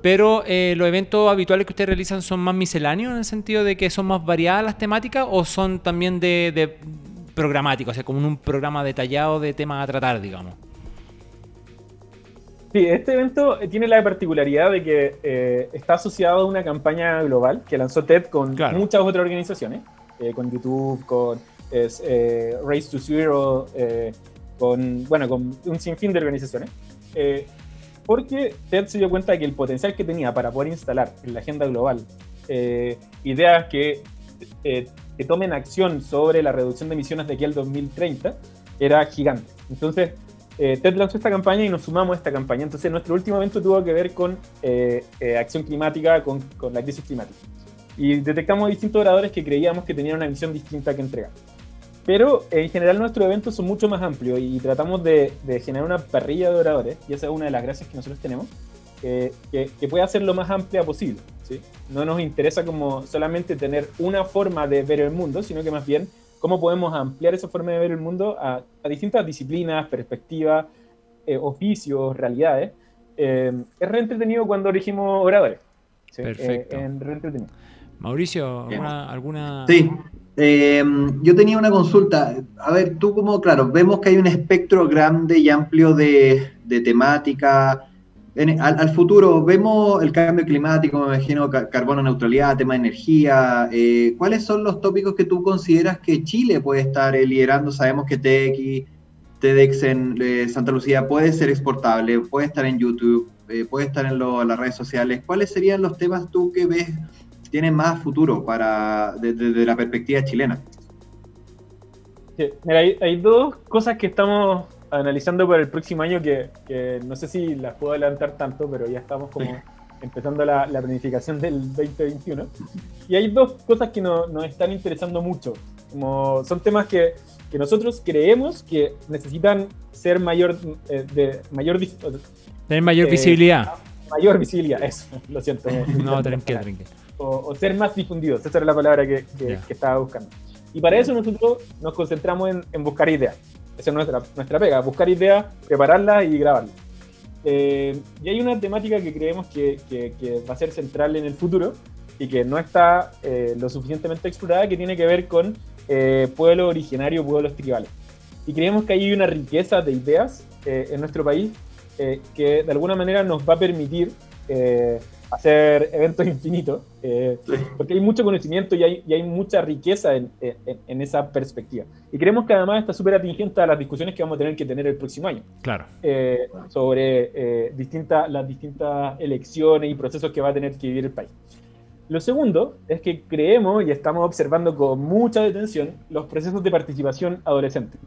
Pero eh, los eventos habituales que ustedes realizan son más misceláneos en el sentido de que son más variadas las temáticas o son también de, programáticos, o sea, como un programa detallado de temas a tratar, digamos. Sí, este evento tiene la particularidad de que eh, está asociado a una campaña global que lanzó TED con muchas otras organizaciones, eh, con YouTube, con eh, Race to Zero, con, bueno, con un sinfín de organizaciones, porque TED se dio cuenta de que el potencial que tenía para poder instalar en la agenda global ideas que, que tomen acción sobre la reducción de emisiones de aquí al 2030 era gigante. Entonces, eh, TED lanzó esta campaña y nos sumamos a esta campaña. Entonces, nuestro último evento tuvo que ver con eh, eh, acción climática, con, con, la crisis climática. Y detectamos distintos oradores que creíamos que tenían una visión distinta que entregar. Pero en general nuestros eventos son mucho más amplios y tratamos de, de generar una parrilla de oradores, y esa es una de las gracias que nosotros tenemos, que, que, pueda ser lo más amplia posible. ¿sí? No nos interesa como solamente tener una forma de ver el mundo, sino que más bien cómo podemos ampliar esa forma de ver el mundo a, distintas disciplinas, perspectivas, eh, oficios, realidades. Eh, es re entretenido cuando elegimos oradores. Perfecto. Eh, Mauricio, ¿alguna, ¿alguna, Sí, yo tenía una consulta. A ver, tú como, claro, vemos que hay un espectro grande y amplio de, de temática al, futuro, vemos el cambio climático, me imagino, carbono neutralidad, tema de energía. Eh, ¿Cuáles son los tópicos que tú consideras que Chile puede estar eh, liderando? Sabemos que TX, TEDx en eh, Santa Lucía puede ser exportable, puede estar en YouTube, puede estar en, las redes sociales. ¿Cuáles serían los temas tú que ves tienen más futuro para desde la perspectiva chilena? mira, hay dos cosas que estamos analizando para el próximo año que, no sé si las puedo adelantar tanto, pero ya estamos como empezando la, planificación del 2021. Y hay dos cosas que nos están interesando mucho. Como son temas que, que nosotros creemos que necesitan ser mayor, eh, de mayor tener mayor eh, visibilidad. Mayor visibilidad, eso, lo siento. no, tranquilo, tranquilo. O, ser más difundidos, esa era la palabra que, que, estaba buscando. Y para eso nosotros nos concentramos en, en buscar ideas. Esa es nuestra, nuestra pega, buscar ideas, prepararlas y grabarlas. Eh, y hay una temática que creemos que, que, va a ser central en el futuro y que no está eh, lo suficientemente explorada, que tiene que ver con eh, pueblos originarios, pueblos tribales. Y creemos que hay una riqueza de ideas eh, en nuestro país que de alguna manera nos va a permitir hacer eventos infinitos, eh, porque hay mucho conocimiento y hay, y hay mucha riqueza en, en, esa perspectiva. Y creemos que además está súper atingente a las discusiones que vamos a tener que tener el próximo año. Claro. Eh, sobre eh, distintas, las distintas elecciones y procesos que va a tener que vivir el país. Lo segundo es que creemos y estamos observando con mucha detención los procesos de participación adolescente.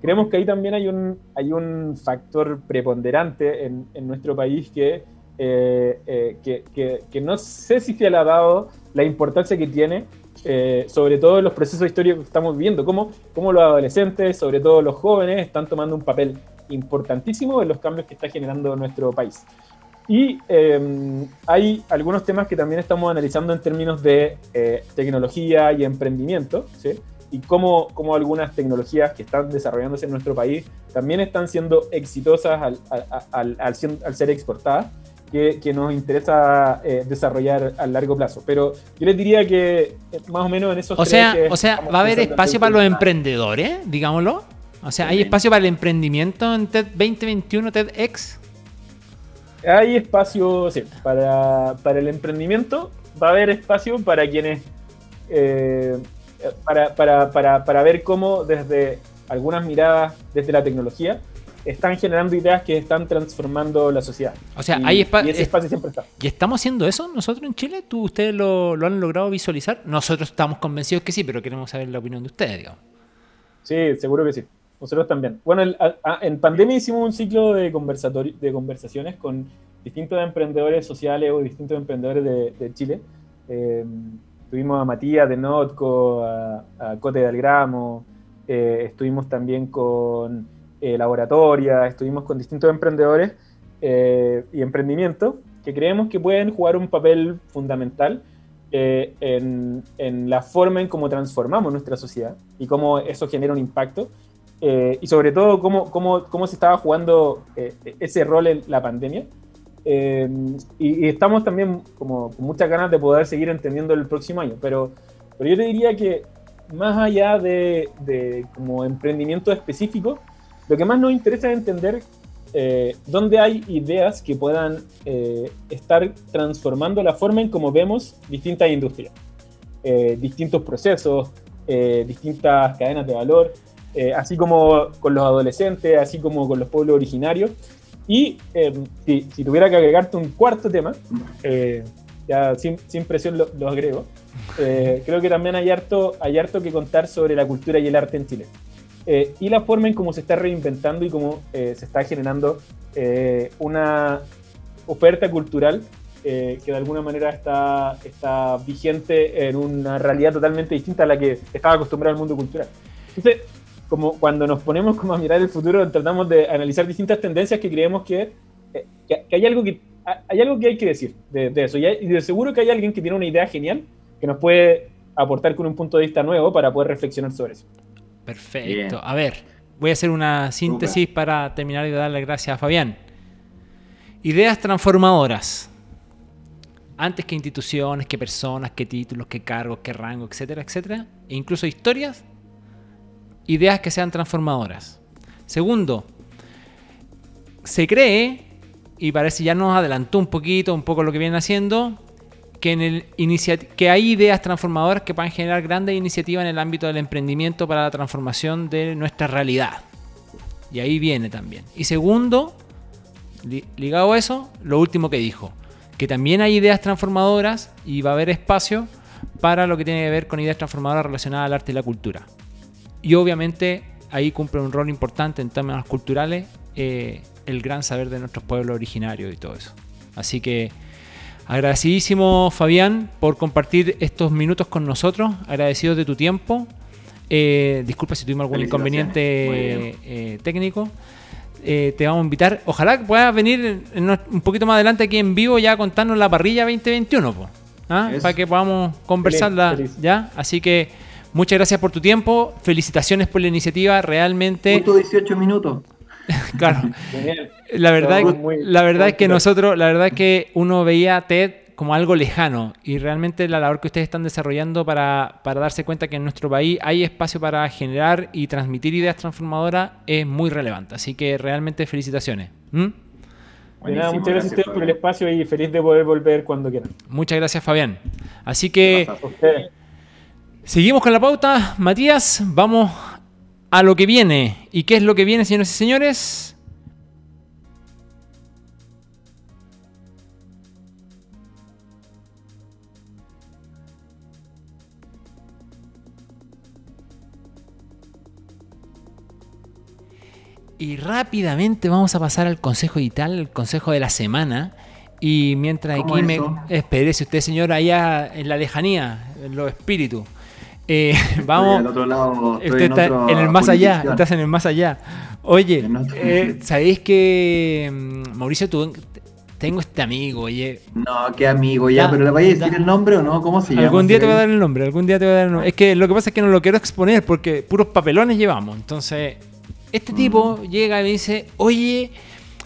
Creemos que ahí también hay un, hay un factor preponderante en, en nuestro país que eh, eh, que, que, no sé si se le ha dado la importancia que tiene, eh, sobre todo en los procesos históricos que estamos viviendo, cómo, cómo los adolescentes, sobre todo los jóvenes, están tomando un papel importantísimo en los cambios que está generando nuestro país. Y em, hay algunos temas que también estamos analizando en términos de tecnología y emprendimiento, ¿sí? y cómo, cómo, algunas tecnologías que están desarrollándose en nuestro país también están siendo exitosas al, al, al, al ser exportadas que, nos interesa eh, desarrollar a largo plazo. Pero yo les diría que eh, más o menos en esos O sea, o sea ¿va a haber espacio para los emprendedores, digámoslo? O sea, ¿hay espacio para el emprendimiento en TED 2021, TEDx? Hay espacio, sí, para, para el emprendimiento. Va a haber espacio para quienes. Eh, para, para, para, para ver cómo desde algunas miradas desde la tecnología están generando ideas que están transformando la sociedad. O sea, hay espacio. Y ese espacio siempre está. ¿Y estamos haciendo eso nosotros en Chile? ¿Tú, ¿Ustedes lo, lo, han logrado visualizar? Nosotros estamos convencidos que sí, pero queremos saber la opinión de ustedes, digamos. Sí, seguro que sí. Nosotros también. Bueno, en pandemia hicimos un ciclo de, de conversaciones con distintos emprendedores sociales o distintos emprendedores de, Chile. Eh, tuvimos a Matías de Notco, a, Cote de Algramo, eh, estuvimos también con eh, laboratoria, estuvimos con distintos emprendedores eh, y emprendimientos que creemos que pueden jugar un papel fundamental eh, en, en, la forma en cómo transformamos nuestra sociedad y cómo eso genera un impacto. y sobre todo cómo, cómo, cómo se estaba jugando ese rol en la pandemia. Y, estamos también como con muchas ganas de poder seguir entendiendo el próximo año, pero, pero yo te diría que más allá de, de como emprendimiento específico, lo que más nos interesa es entender eh, dónde hay ideas que puedan eh, estar transformando la forma en cómo vemos distintas industrias, eh, distintos procesos, distintas cadenas de valor, así como con los adolescentes, así como con los pueblos originarios. Y si, si, tuviera que agregarte un cuarto tema, ya sin, sin presión lo, lo agrego, creo que también hay harto, hay harto que contar sobre la cultura y el arte en Chile. Eh, y la forma en cómo se está reinventando y cómo eh, se está generando eh, una oferta cultural que de alguna manera está, está vigente en una realidad totalmente distinta a la que estaba acostumbrado el mundo cultural. Entonces, como cuando nos ponemos como a mirar el futuro, tratamos de analizar distintas tendencias que creemos que, que, hay, algo que hay algo que hay que decir de, eso. Y, y de seguro que hay alguien que tiene una idea genial que nos puede aportar con un punto de vista nuevo para poder reflexionar sobre eso. Perfecto. A ver, voy a hacer una síntesis para terminar y darle gracias a Fabián. Ideas transformadoras. Antes que instituciones, que personas, que títulos, que cargos, que rangos, etcétera, etcétera. E incluso historias. Ideas que sean transformadoras. Segundo, se cree, y parece ya nos adelantó un poquito, un poco lo que viene haciendo, que, en el que hay ideas transformadoras que puedan generar grandes iniciativas en el ámbito del emprendimiento para la transformación de nuestra realidad. Y ahí viene también. Y segundo, ligado a eso, lo último que dijo, que también hay ideas transformadoras y va a haber espacio para lo que tiene que ver con ideas transformadoras relacionadas al arte y la cultura. Y obviamente ahí cumple un rol importante en términos culturales eh, el gran saber de nuestros pueblos originarios y todo eso. Así que Agradecidísimo, Fabián, por compartir estos minutos con nosotros. Agradecidos de tu tiempo. Eh, disculpa si tuvimos algún inconveniente eh, técnico. Eh, te vamos a invitar. Ojalá puedas venir un poquito más adelante aquí en vivo ya a contarnos la parrilla 2021, ¿Ah? para que podamos conversarla ya. Así que muchas gracias por tu tiempo. Felicitaciones por la iniciativa. Realmente. 18 minutos. claro. La verdad, la verdad es que nosotros, la verdad es que uno veía a TED como algo lejano y realmente la labor que ustedes están desarrollando para, darse cuenta que en nuestro país hay espacio para generar y transmitir ideas transformadoras es muy relevante. Así que realmente felicitaciones. ¿Mm? muchas gracias, a ustedes por el espacio y feliz de poder volver cuando quieran. Muchas gracias, Fabián. Así que seguimos con la pauta. Matías, vamos a lo que viene. ¿Y qué es lo que viene, señores y señores? Y rápidamente vamos a pasar al consejo digital, el consejo de la semana. Y mientras aquí me. Espere, si usted, señor, allá en la lejanía, en los espíritus. Eh, vamos. otro lado, usted está en, el más allá. Estás en el más allá. Oye, eh, ¿sabéis que mm, Mauricio, tú, tengo este amigo, oye. No, qué amigo, ya, pero ¿le voy a decir el nombre o no? ¿Cómo se llama? Algún día te voy a dar el nombre, algún día te voy a dar el nombre. Es que lo que pasa es que no lo quiero exponer porque puros papelones llevamos. Entonces, este tipo mm. llega y me dice, oye,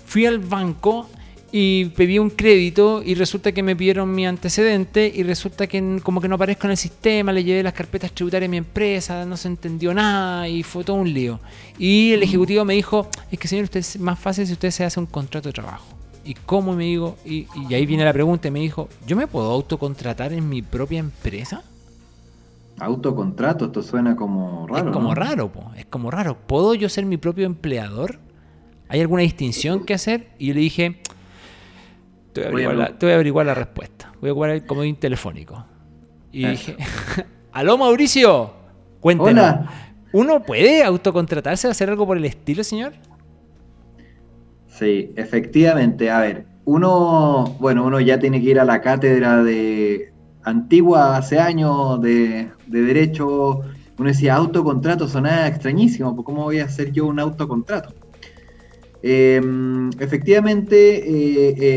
fui al banco y pedí un crédito y resulta que me pidieron mi antecedente y resulta que como que no aparezco en el sistema, le llevé las carpetas tributarias a mi empresa, no se entendió nada y fue todo un lío. Y el ejecutivo me dijo, es que señor, usted es más fácil si usted se hace un contrato de trabajo. ¿Y cómo me digo? Y, y ahí viene la pregunta y me dijo, ¿yo me puedo autocontratar en mi propia empresa? Autocontrato, esto suena como raro. Es como raro, es como raro. ¿Puedo yo ser mi propio empleador? ¿Hay alguna distinción que hacer? Y yo le dije, te voy a averiguar, la, respuesta. Voy a jugar el comodín telefónico. Y dije, aló Mauricio, cuéntenos. ¿Uno puede autocontratarse, hacer algo por el estilo, señor? Sí, efectivamente. A ver, uno, bueno, uno ya tiene que ir a la cátedra de, antigua, hace años, de, derecho, uno decía autocontrato, sonaba extrañísimo, pues, ¿cómo voy a hacer yo un autocontrato? Em, efectivamente,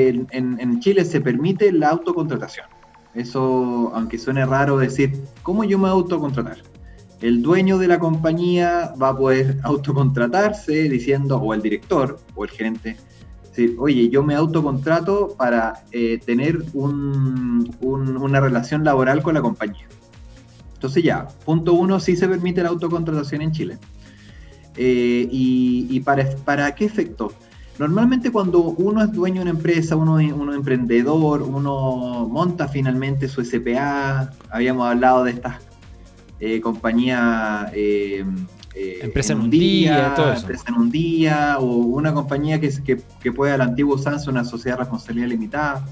eh, en, Chile se permite la autocontratación. Eso, aunque suene raro decir, ¿cómo yo me autocontratar? El dueño de la compañía va a poder autocontratarse diciendo, o el director, o el gerente, oye, yo me autocontrato para eh, tener una relación laboral con la compañía. Entonces ya, punto uno, sí se permite la autocontratación en Chile. Eh, y, para, para, qué efecto? Normalmente cuando uno es dueño de una empresa, uno, uno es emprendedor, uno monta finalmente su SPA, habíamos hablado de estas eh, compañías... Eh, eh, empresa en un día, todo eso. Empresa en un día, o una compañía que, que, que pueda al antiguo usanza una sociedad de responsabilidad limitada.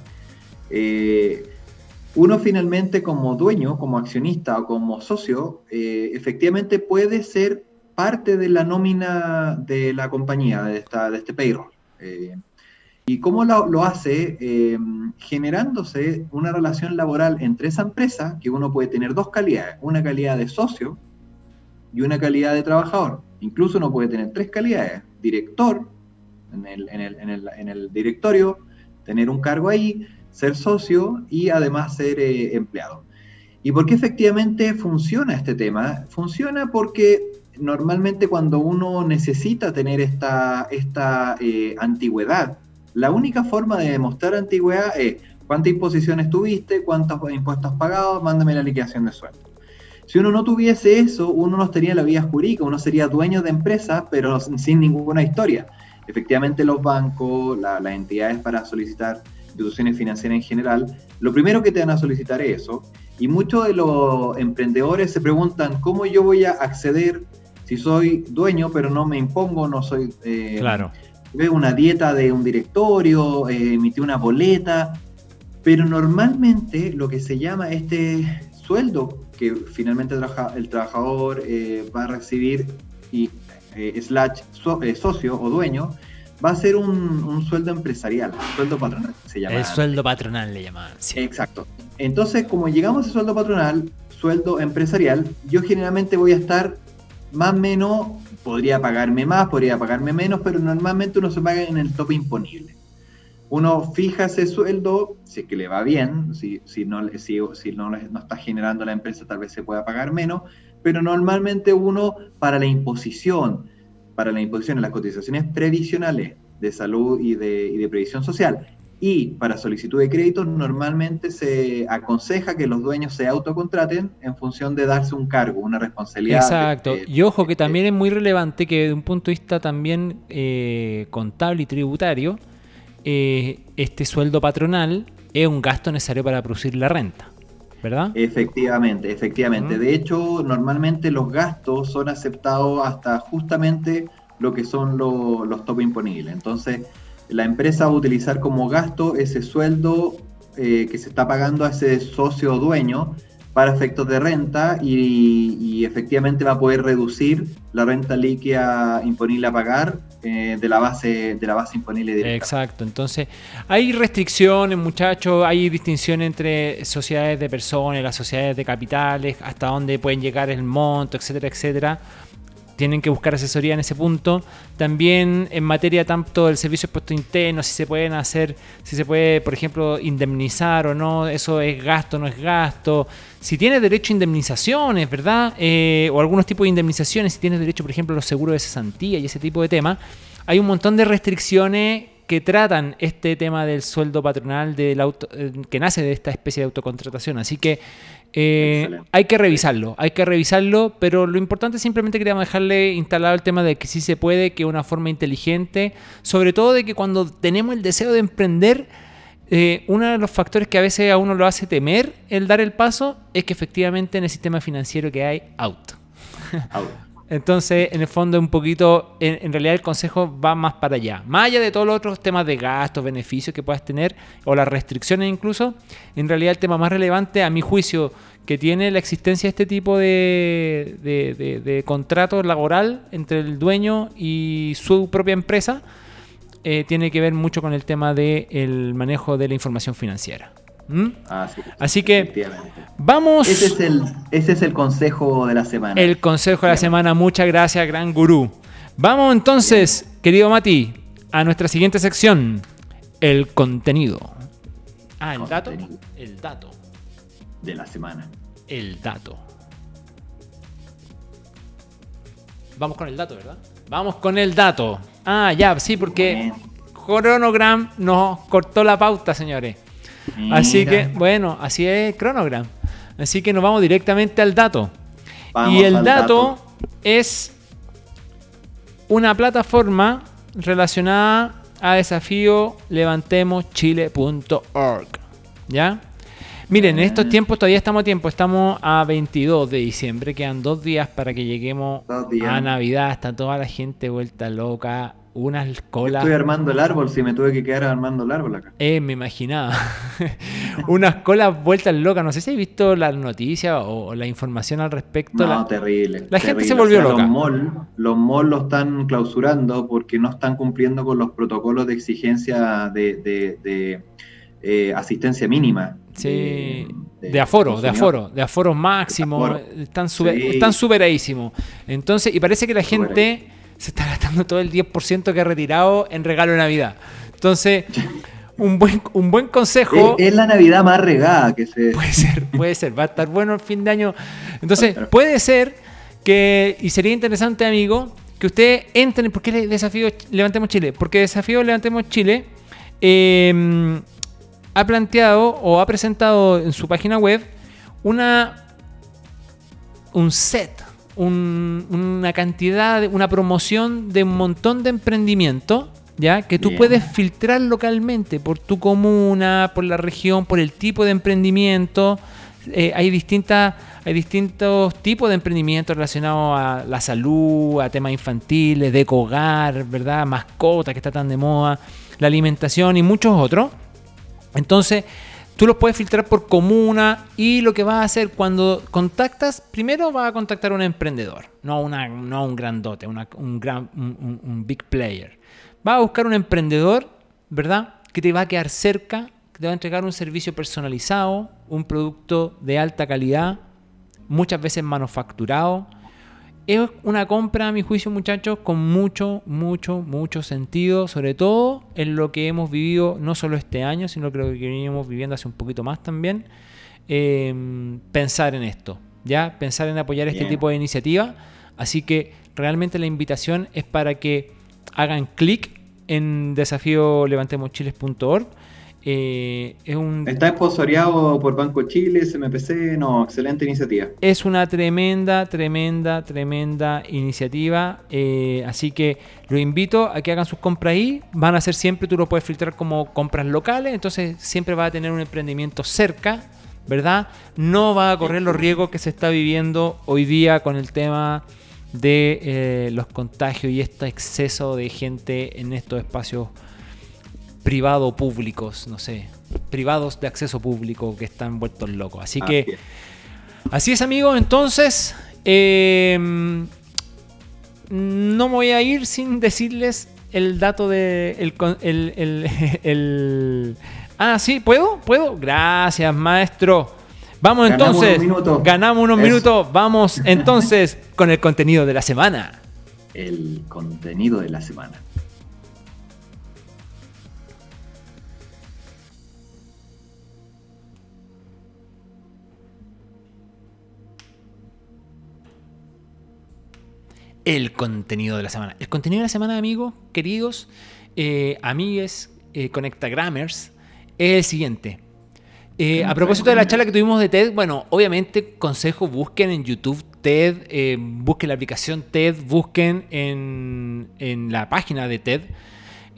Uno finalmente como dueño, como accionista o como socio, efectivamente puede ser parte de la nómina de la compañía, de, esta, de este payroll. Eh, ¿Y cómo lo, hace? Eh, generándose una relación laboral entre esa empresa, que uno puede tener dos calidades, una calidad de socio y una calidad de trabajador. Incluso uno puede tener tres calidades, director en el, en el, en el, directorio, tener un cargo ahí, ser socio y además ser eh, empleado. ¿Y por qué efectivamente funciona este tema? Funciona porque normalmente cuando uno necesita tener esta, esta eh, antigüedad, la única forma de demostrar antigüedad es cuántas imposiciones tuviste, cuántos impuestos has pagado, mándame la liquidación de sueldo. Si uno no tuviese eso, uno no estaría la vía jurídica, uno sería dueño de empresas, pero sin ninguna historia. Efectivamente, los bancos, las entidades para solicitar instituciones financieras en general, lo primero que te van a solicitar es eso. Y muchos de los emprendedores se preguntan, ¿cómo yo voy a acceder si soy dueño, pero no me impongo, no soy... Eh, claro. Veo una dieta de un directorio, eh, emití una boleta, pero normalmente lo que se llama este sueldo que finalmente el trabajador eh, va a recibir y eh, slash socio o dueño, va a ser un, sueldo empresarial, sueldo patronal, se llama. El sueldo patronal le llamaban. Exacto. Entonces, como llegamos a sueldo patronal, sueldo empresarial, yo generalmente voy a estar más o menos, podría pagarme más, podría pagarme menos, pero normalmente uno se paga en el tope imponible. Uno fija ese sueldo, si es que le va bien, si, si, no, si, no, no está generando la empresa, tal vez se pueda pagar menos, pero normalmente uno para la imposición, para la imposición de las cotizaciones previsionales de salud y de previsión social y para solicitud de crédito normalmente se aconseja que los dueños se autocontraten en función de darse un cargo, una responsabilidad. Exacto. y ojo que también es muy relevante que desde un punto de vista también eh, contable y tributario, eh, este sueldo patronal es un gasto necesario para producir la renta. ¿verdad? Efectivamente, efectivamente. De hecho, normalmente los gastos son aceptados hasta justamente lo que son los top imponibles. Entonces, la empresa va a utilizar como gasto ese sueldo eh, que se está pagando a ese socio dueño para efectos de renta y, efectivamente va a poder reducir la renta líquida imponible a pagar eh, de la base de la base imponible directa. Exacto, entonces hay restricciones, muchachos, hay distinción entre sociedades de personas, las sociedades de capitales, hasta dónde pueden llegar el monto, etcétera, etcétera tienen que buscar asesoría en ese punto. También en materia tanto del servicio de puesto interno, si se pueden hacer, si se puede, por ejemplo, indemnizar o no, eso es gasto, no es gasto. Si tienes derecho a indemnizaciones, ¿verdad? Eh, o algunos tipos de indemnizaciones, si tienes derecho, por ejemplo, a los seguros de cesantía y ese tipo de temas, hay un montón de restricciones que tratan este tema del sueldo patronal del auto, eh, que nace de esta especie de autocontratación. Así que eh, hay que revisarlo, hay que revisarlo, pero lo importante simplemente queríamos dejarle instalado el tema de que sí se puede, que una forma inteligente, sobre todo de que cuando tenemos el deseo de emprender, eh, uno de los factores que a veces a uno lo hace temer el dar el paso es que efectivamente en el sistema financiero que hay, out. out. Entonces, en el fondo, un poquito, en, realidad el consejo va más para allá. Más allá de todos los otros temas de gastos, beneficios que puedas tener, o las restricciones incluso, en realidad el tema más relevante, a mi juicio, que tiene la existencia de este tipo de, contrato laboral entre el dueño y su propia empresa, eh, tiene que ver mucho con el tema del manejo de la información financiera. ¿Mm? Ah, Así que vamos. Ese es, el, ese es el consejo de la semana. El consejo de la semana. Muchas gracias, gran gurú. Vamos entonces, querido Mati, a nuestra siguiente sección: el contenido. Ah, el dato. El dato. De la semana. El dato. Vamos con el dato, ¿verdad? Vamos con el dato. Ah, ya, sí, porque Chronogram nos cortó la pauta, señores. Así que, bueno, así es Chronogram. Así que nos vamos directamente al dato. y el dato, es una plataforma relacionada a desafío levantemoschile.org. ¿Ya? Miren, en estos tiempos todavía estamos a tiempo, estamos a 22 de diciembre, quedan dos días para que lleguemos a Navidad, está toda la gente vuelta loca, unas colas. Estoy armando el árbol, si me tuve que quedar armando el árbol acá. Eh, me imaginaba. unas colas vueltas locas, no sé si has visto las noticias o, la información al respecto. No, terrible. La gente se volvió loca. Los malls los mall lo están clausurando porque no están cumpliendo con los protocolos de exigencia de, eh, asistencia mínima. Sí, de, aforo, de aforo, de aforo máximo, están, están superadísimos. Entonces, y parece que la gente se está gastando todo el 10% que ha retirado en regalo de Navidad. Entonces, un buen, un buen consejo. Es, la Navidad más regada que se. Puede ser, puede ser, va a estar bueno el fin de año. Entonces, puede ser que, y sería interesante, amigo, que ustedes entren. ¿Por qué desafío Levantemos Chile? Porque desafío Levantemos Chile. Eh, ha planteado o ha presentado en su página web una un set, una cantidad, una promoción de un montón de emprendimientos, ¿ya? Que tú puedes filtrar localmente por tu comuna, por la región, por el tipo de emprendimiento. Eh, hay distintas hay distintos tipos de emprendimiento relacionados a la salud, a temas infantiles, de hogar, ¿verdad? Mascotas que está tan de moda, la alimentación y muchos otros. Entonces, tú los puedes filtrar por comuna y lo que vas a hacer cuando contactas, primero vas a contactar a un emprendedor, no, una, no un grandote, un, gran, un, big player. Vas a buscar un emprendedor, ¿verdad? Que te va a quedar cerca, que te va a entregar un servicio personalizado, un producto de alta calidad, muchas veces manufacturado, es una compra, a mi juicio, muchachos, con mucho, mucho, mucho sentido, sobre todo en lo que hemos vivido no solo este año, sino que lo que venimos viviendo hace un poquito más también. Em, pensar en esto, ¿ya? Pensar en apoyar este tipo de iniciativa. Así que realmente la invitación es para que hagan clic en eh, Está esponsoreado por Banco Chile, SMPC, no, excelente iniciativa. Es una tremenda, tremenda, tremenda iniciativa. Eh, así que lo invito a que hagan sus compras ahí. Van a ser siempre, tú lo puedes filtrar como compras locales, entonces siempre va a tener un emprendimiento cerca, ¿verdad? No va a correr los riesgos que se está viviendo hoy día con el tema de eh, los contagios y este exceso de gente en estos espacios privado públicos, no sé, privados de acceso público que están vueltos locos. Así que, así es, amigos. Entonces, em, no me voy a ir sin decirles el dato de el, ah, sí, ¿puedo? ¿Puedo? Gracias, maestro. Vamos entonces, ganamos unos minutos, vamos entonces con el contenido de la semana. El contenido de la semana. El contenido de la semana. El contenido de la semana, amigos, queridos, eh, amigues, eh, conectagrammers, es el siguiente. Eh, a propósito de la charla que tuvimos de TED, bueno, obviamente, consejo, busquen en YouTube TED, eh, busquen la aplicación TED, busquen en, en la página de TED.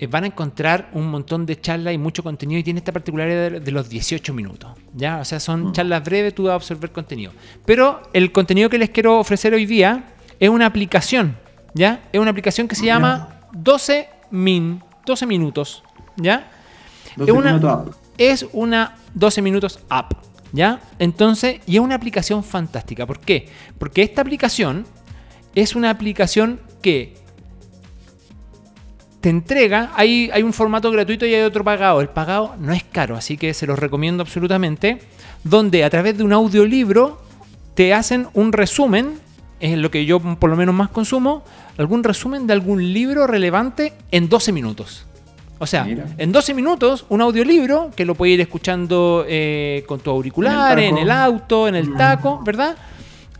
van a encontrar un montón de charlas y mucho contenido y tiene esta particularidad de, los 18 minutos. ¿ya? O sea, son mm. charlas breves, tú vas a absorber contenido. Pero el contenido que les quiero ofrecer hoy día es una aplicación, ¿ya? Es una aplicación que se llama 12 Min, 12 minutos, ¿ya? 12 es una, minutos. Es una 12 minutos app, ¿ya? Entonces, y es una aplicación fantástica. ¿Por qué? Porque esta aplicación es una aplicación que te entrega, hay, hay un formato gratuito y hay otro pagado. El pagado no es caro, así que se los recomiendo absolutamente. Donde a través de un audiolibro te hacen un resumen es lo que yo por lo menos más consumo, algún resumen de algún libro relevante en 12 minutos. O sea, en 12 minutos, un audiolibro que lo puedes ir escuchando eh, con tu auricular, en el, auto, en el mm. taco, ¿verdad?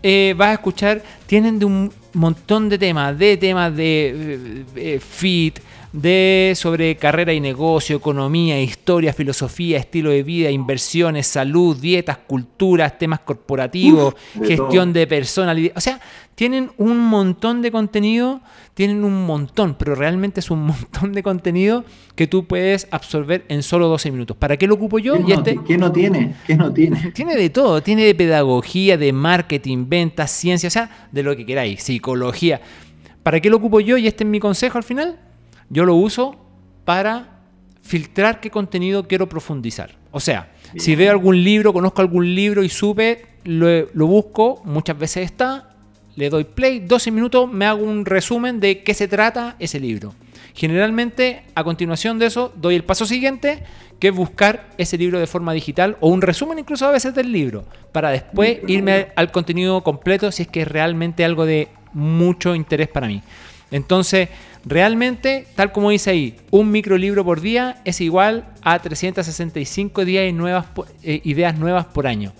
Eh, vas a escuchar, tienen de un, montón de temas, de temas de eh, eh, fit, de sobre carrera y negocio, economía, historia, filosofía, estilo de vida, inversiones, salud, dietas, culturas, temas corporativos, gestión de personalidad. O sea, tienen un montón de contenido, tienen un montón, pero realmente es un montón de contenido que tú puedes absorber en solo 12 minutos. ¿Para qué lo ocupo yo? ¿Qué, no, este... ¿qué no tiene? ¿Qué no tiene? Tiene de todo, tiene de pedagogía, de marketing, ventas, ciencia, o sea, de lo que queráis, psicología. ¿Para qué lo ocupo yo? Y este es mi consejo al final. Yo lo uso para filtrar qué contenido quiero profundizar. O sea, si veo algún libro, conozco algún libro y supe, lo, lo busco, muchas veces está, le doy play, 12 minutos, me hago un resumen de qué se trata ese libro. Generalmente, a continuación de eso, doy el paso siguiente, que es buscar ese libro de forma digital o un resumen incluso a veces del libro, para después irme al contenido completo si es que es realmente algo de mucho interés para mí. Entonces, realmente, tal como dice ahí, un microlibro por día es igual a 365 días y nuevas, eh, ideas nuevas por año.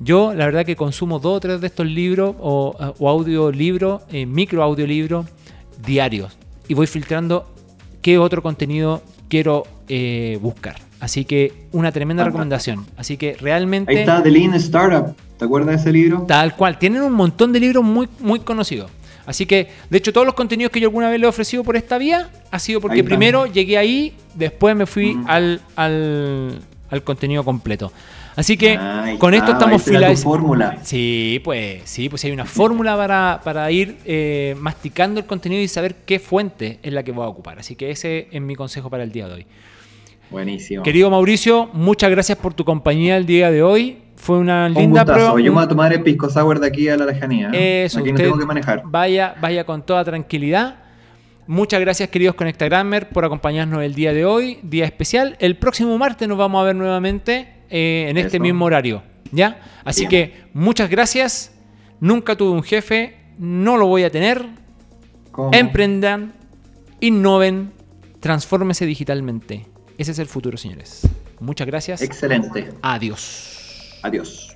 Yo, la verdad, que consumo dos o tres de estos libros o, o audiolibros, eh, micro audiolibros diarios y voy filtrando qué otro contenido quiero eh, buscar. Así que una tremenda recomendación. Así que realmente. Ahí está The Lean Startup. ¿Te acuerdas de ese libro? Tal cual. Tienen un montón de libros muy, muy conocidos. Así que, de hecho, todos los contenidos que yo alguna vez le he ofrecido por esta vía ha sido porque primero llegué ahí, después me fui al, al, al contenido completo. Así que con esto estamos filados. fórmula. Sí, pues sí, pues hay una fórmula para, para ir eh, masticando el contenido y saber qué fuente es la que voy a ocupar. Así que ese es mi consejo para el día de hoy. Buenísimo. Querido Mauricio, muchas gracias por tu compañía el día de hoy. Fue una linda prueba. Yo me voy a tomar el pisco sour de aquí a la lejanía. Eso, aquí no tengo que manejar. Vaya, vaya con toda tranquilidad. Muchas gracias, queridos Conectagrammer, por acompañarnos el día de hoy, día especial. El próximo martes nos vamos a ver nuevamente eh, en este mismo horario. ¿Ya? Así que muchas gracias. Nunca tuve un jefe, no lo voy a tener. Emprendan, innoven, transfórmese digitalmente. Ese es el futuro, señores. Muchas gracias. Excelente. Adiós. Adiós.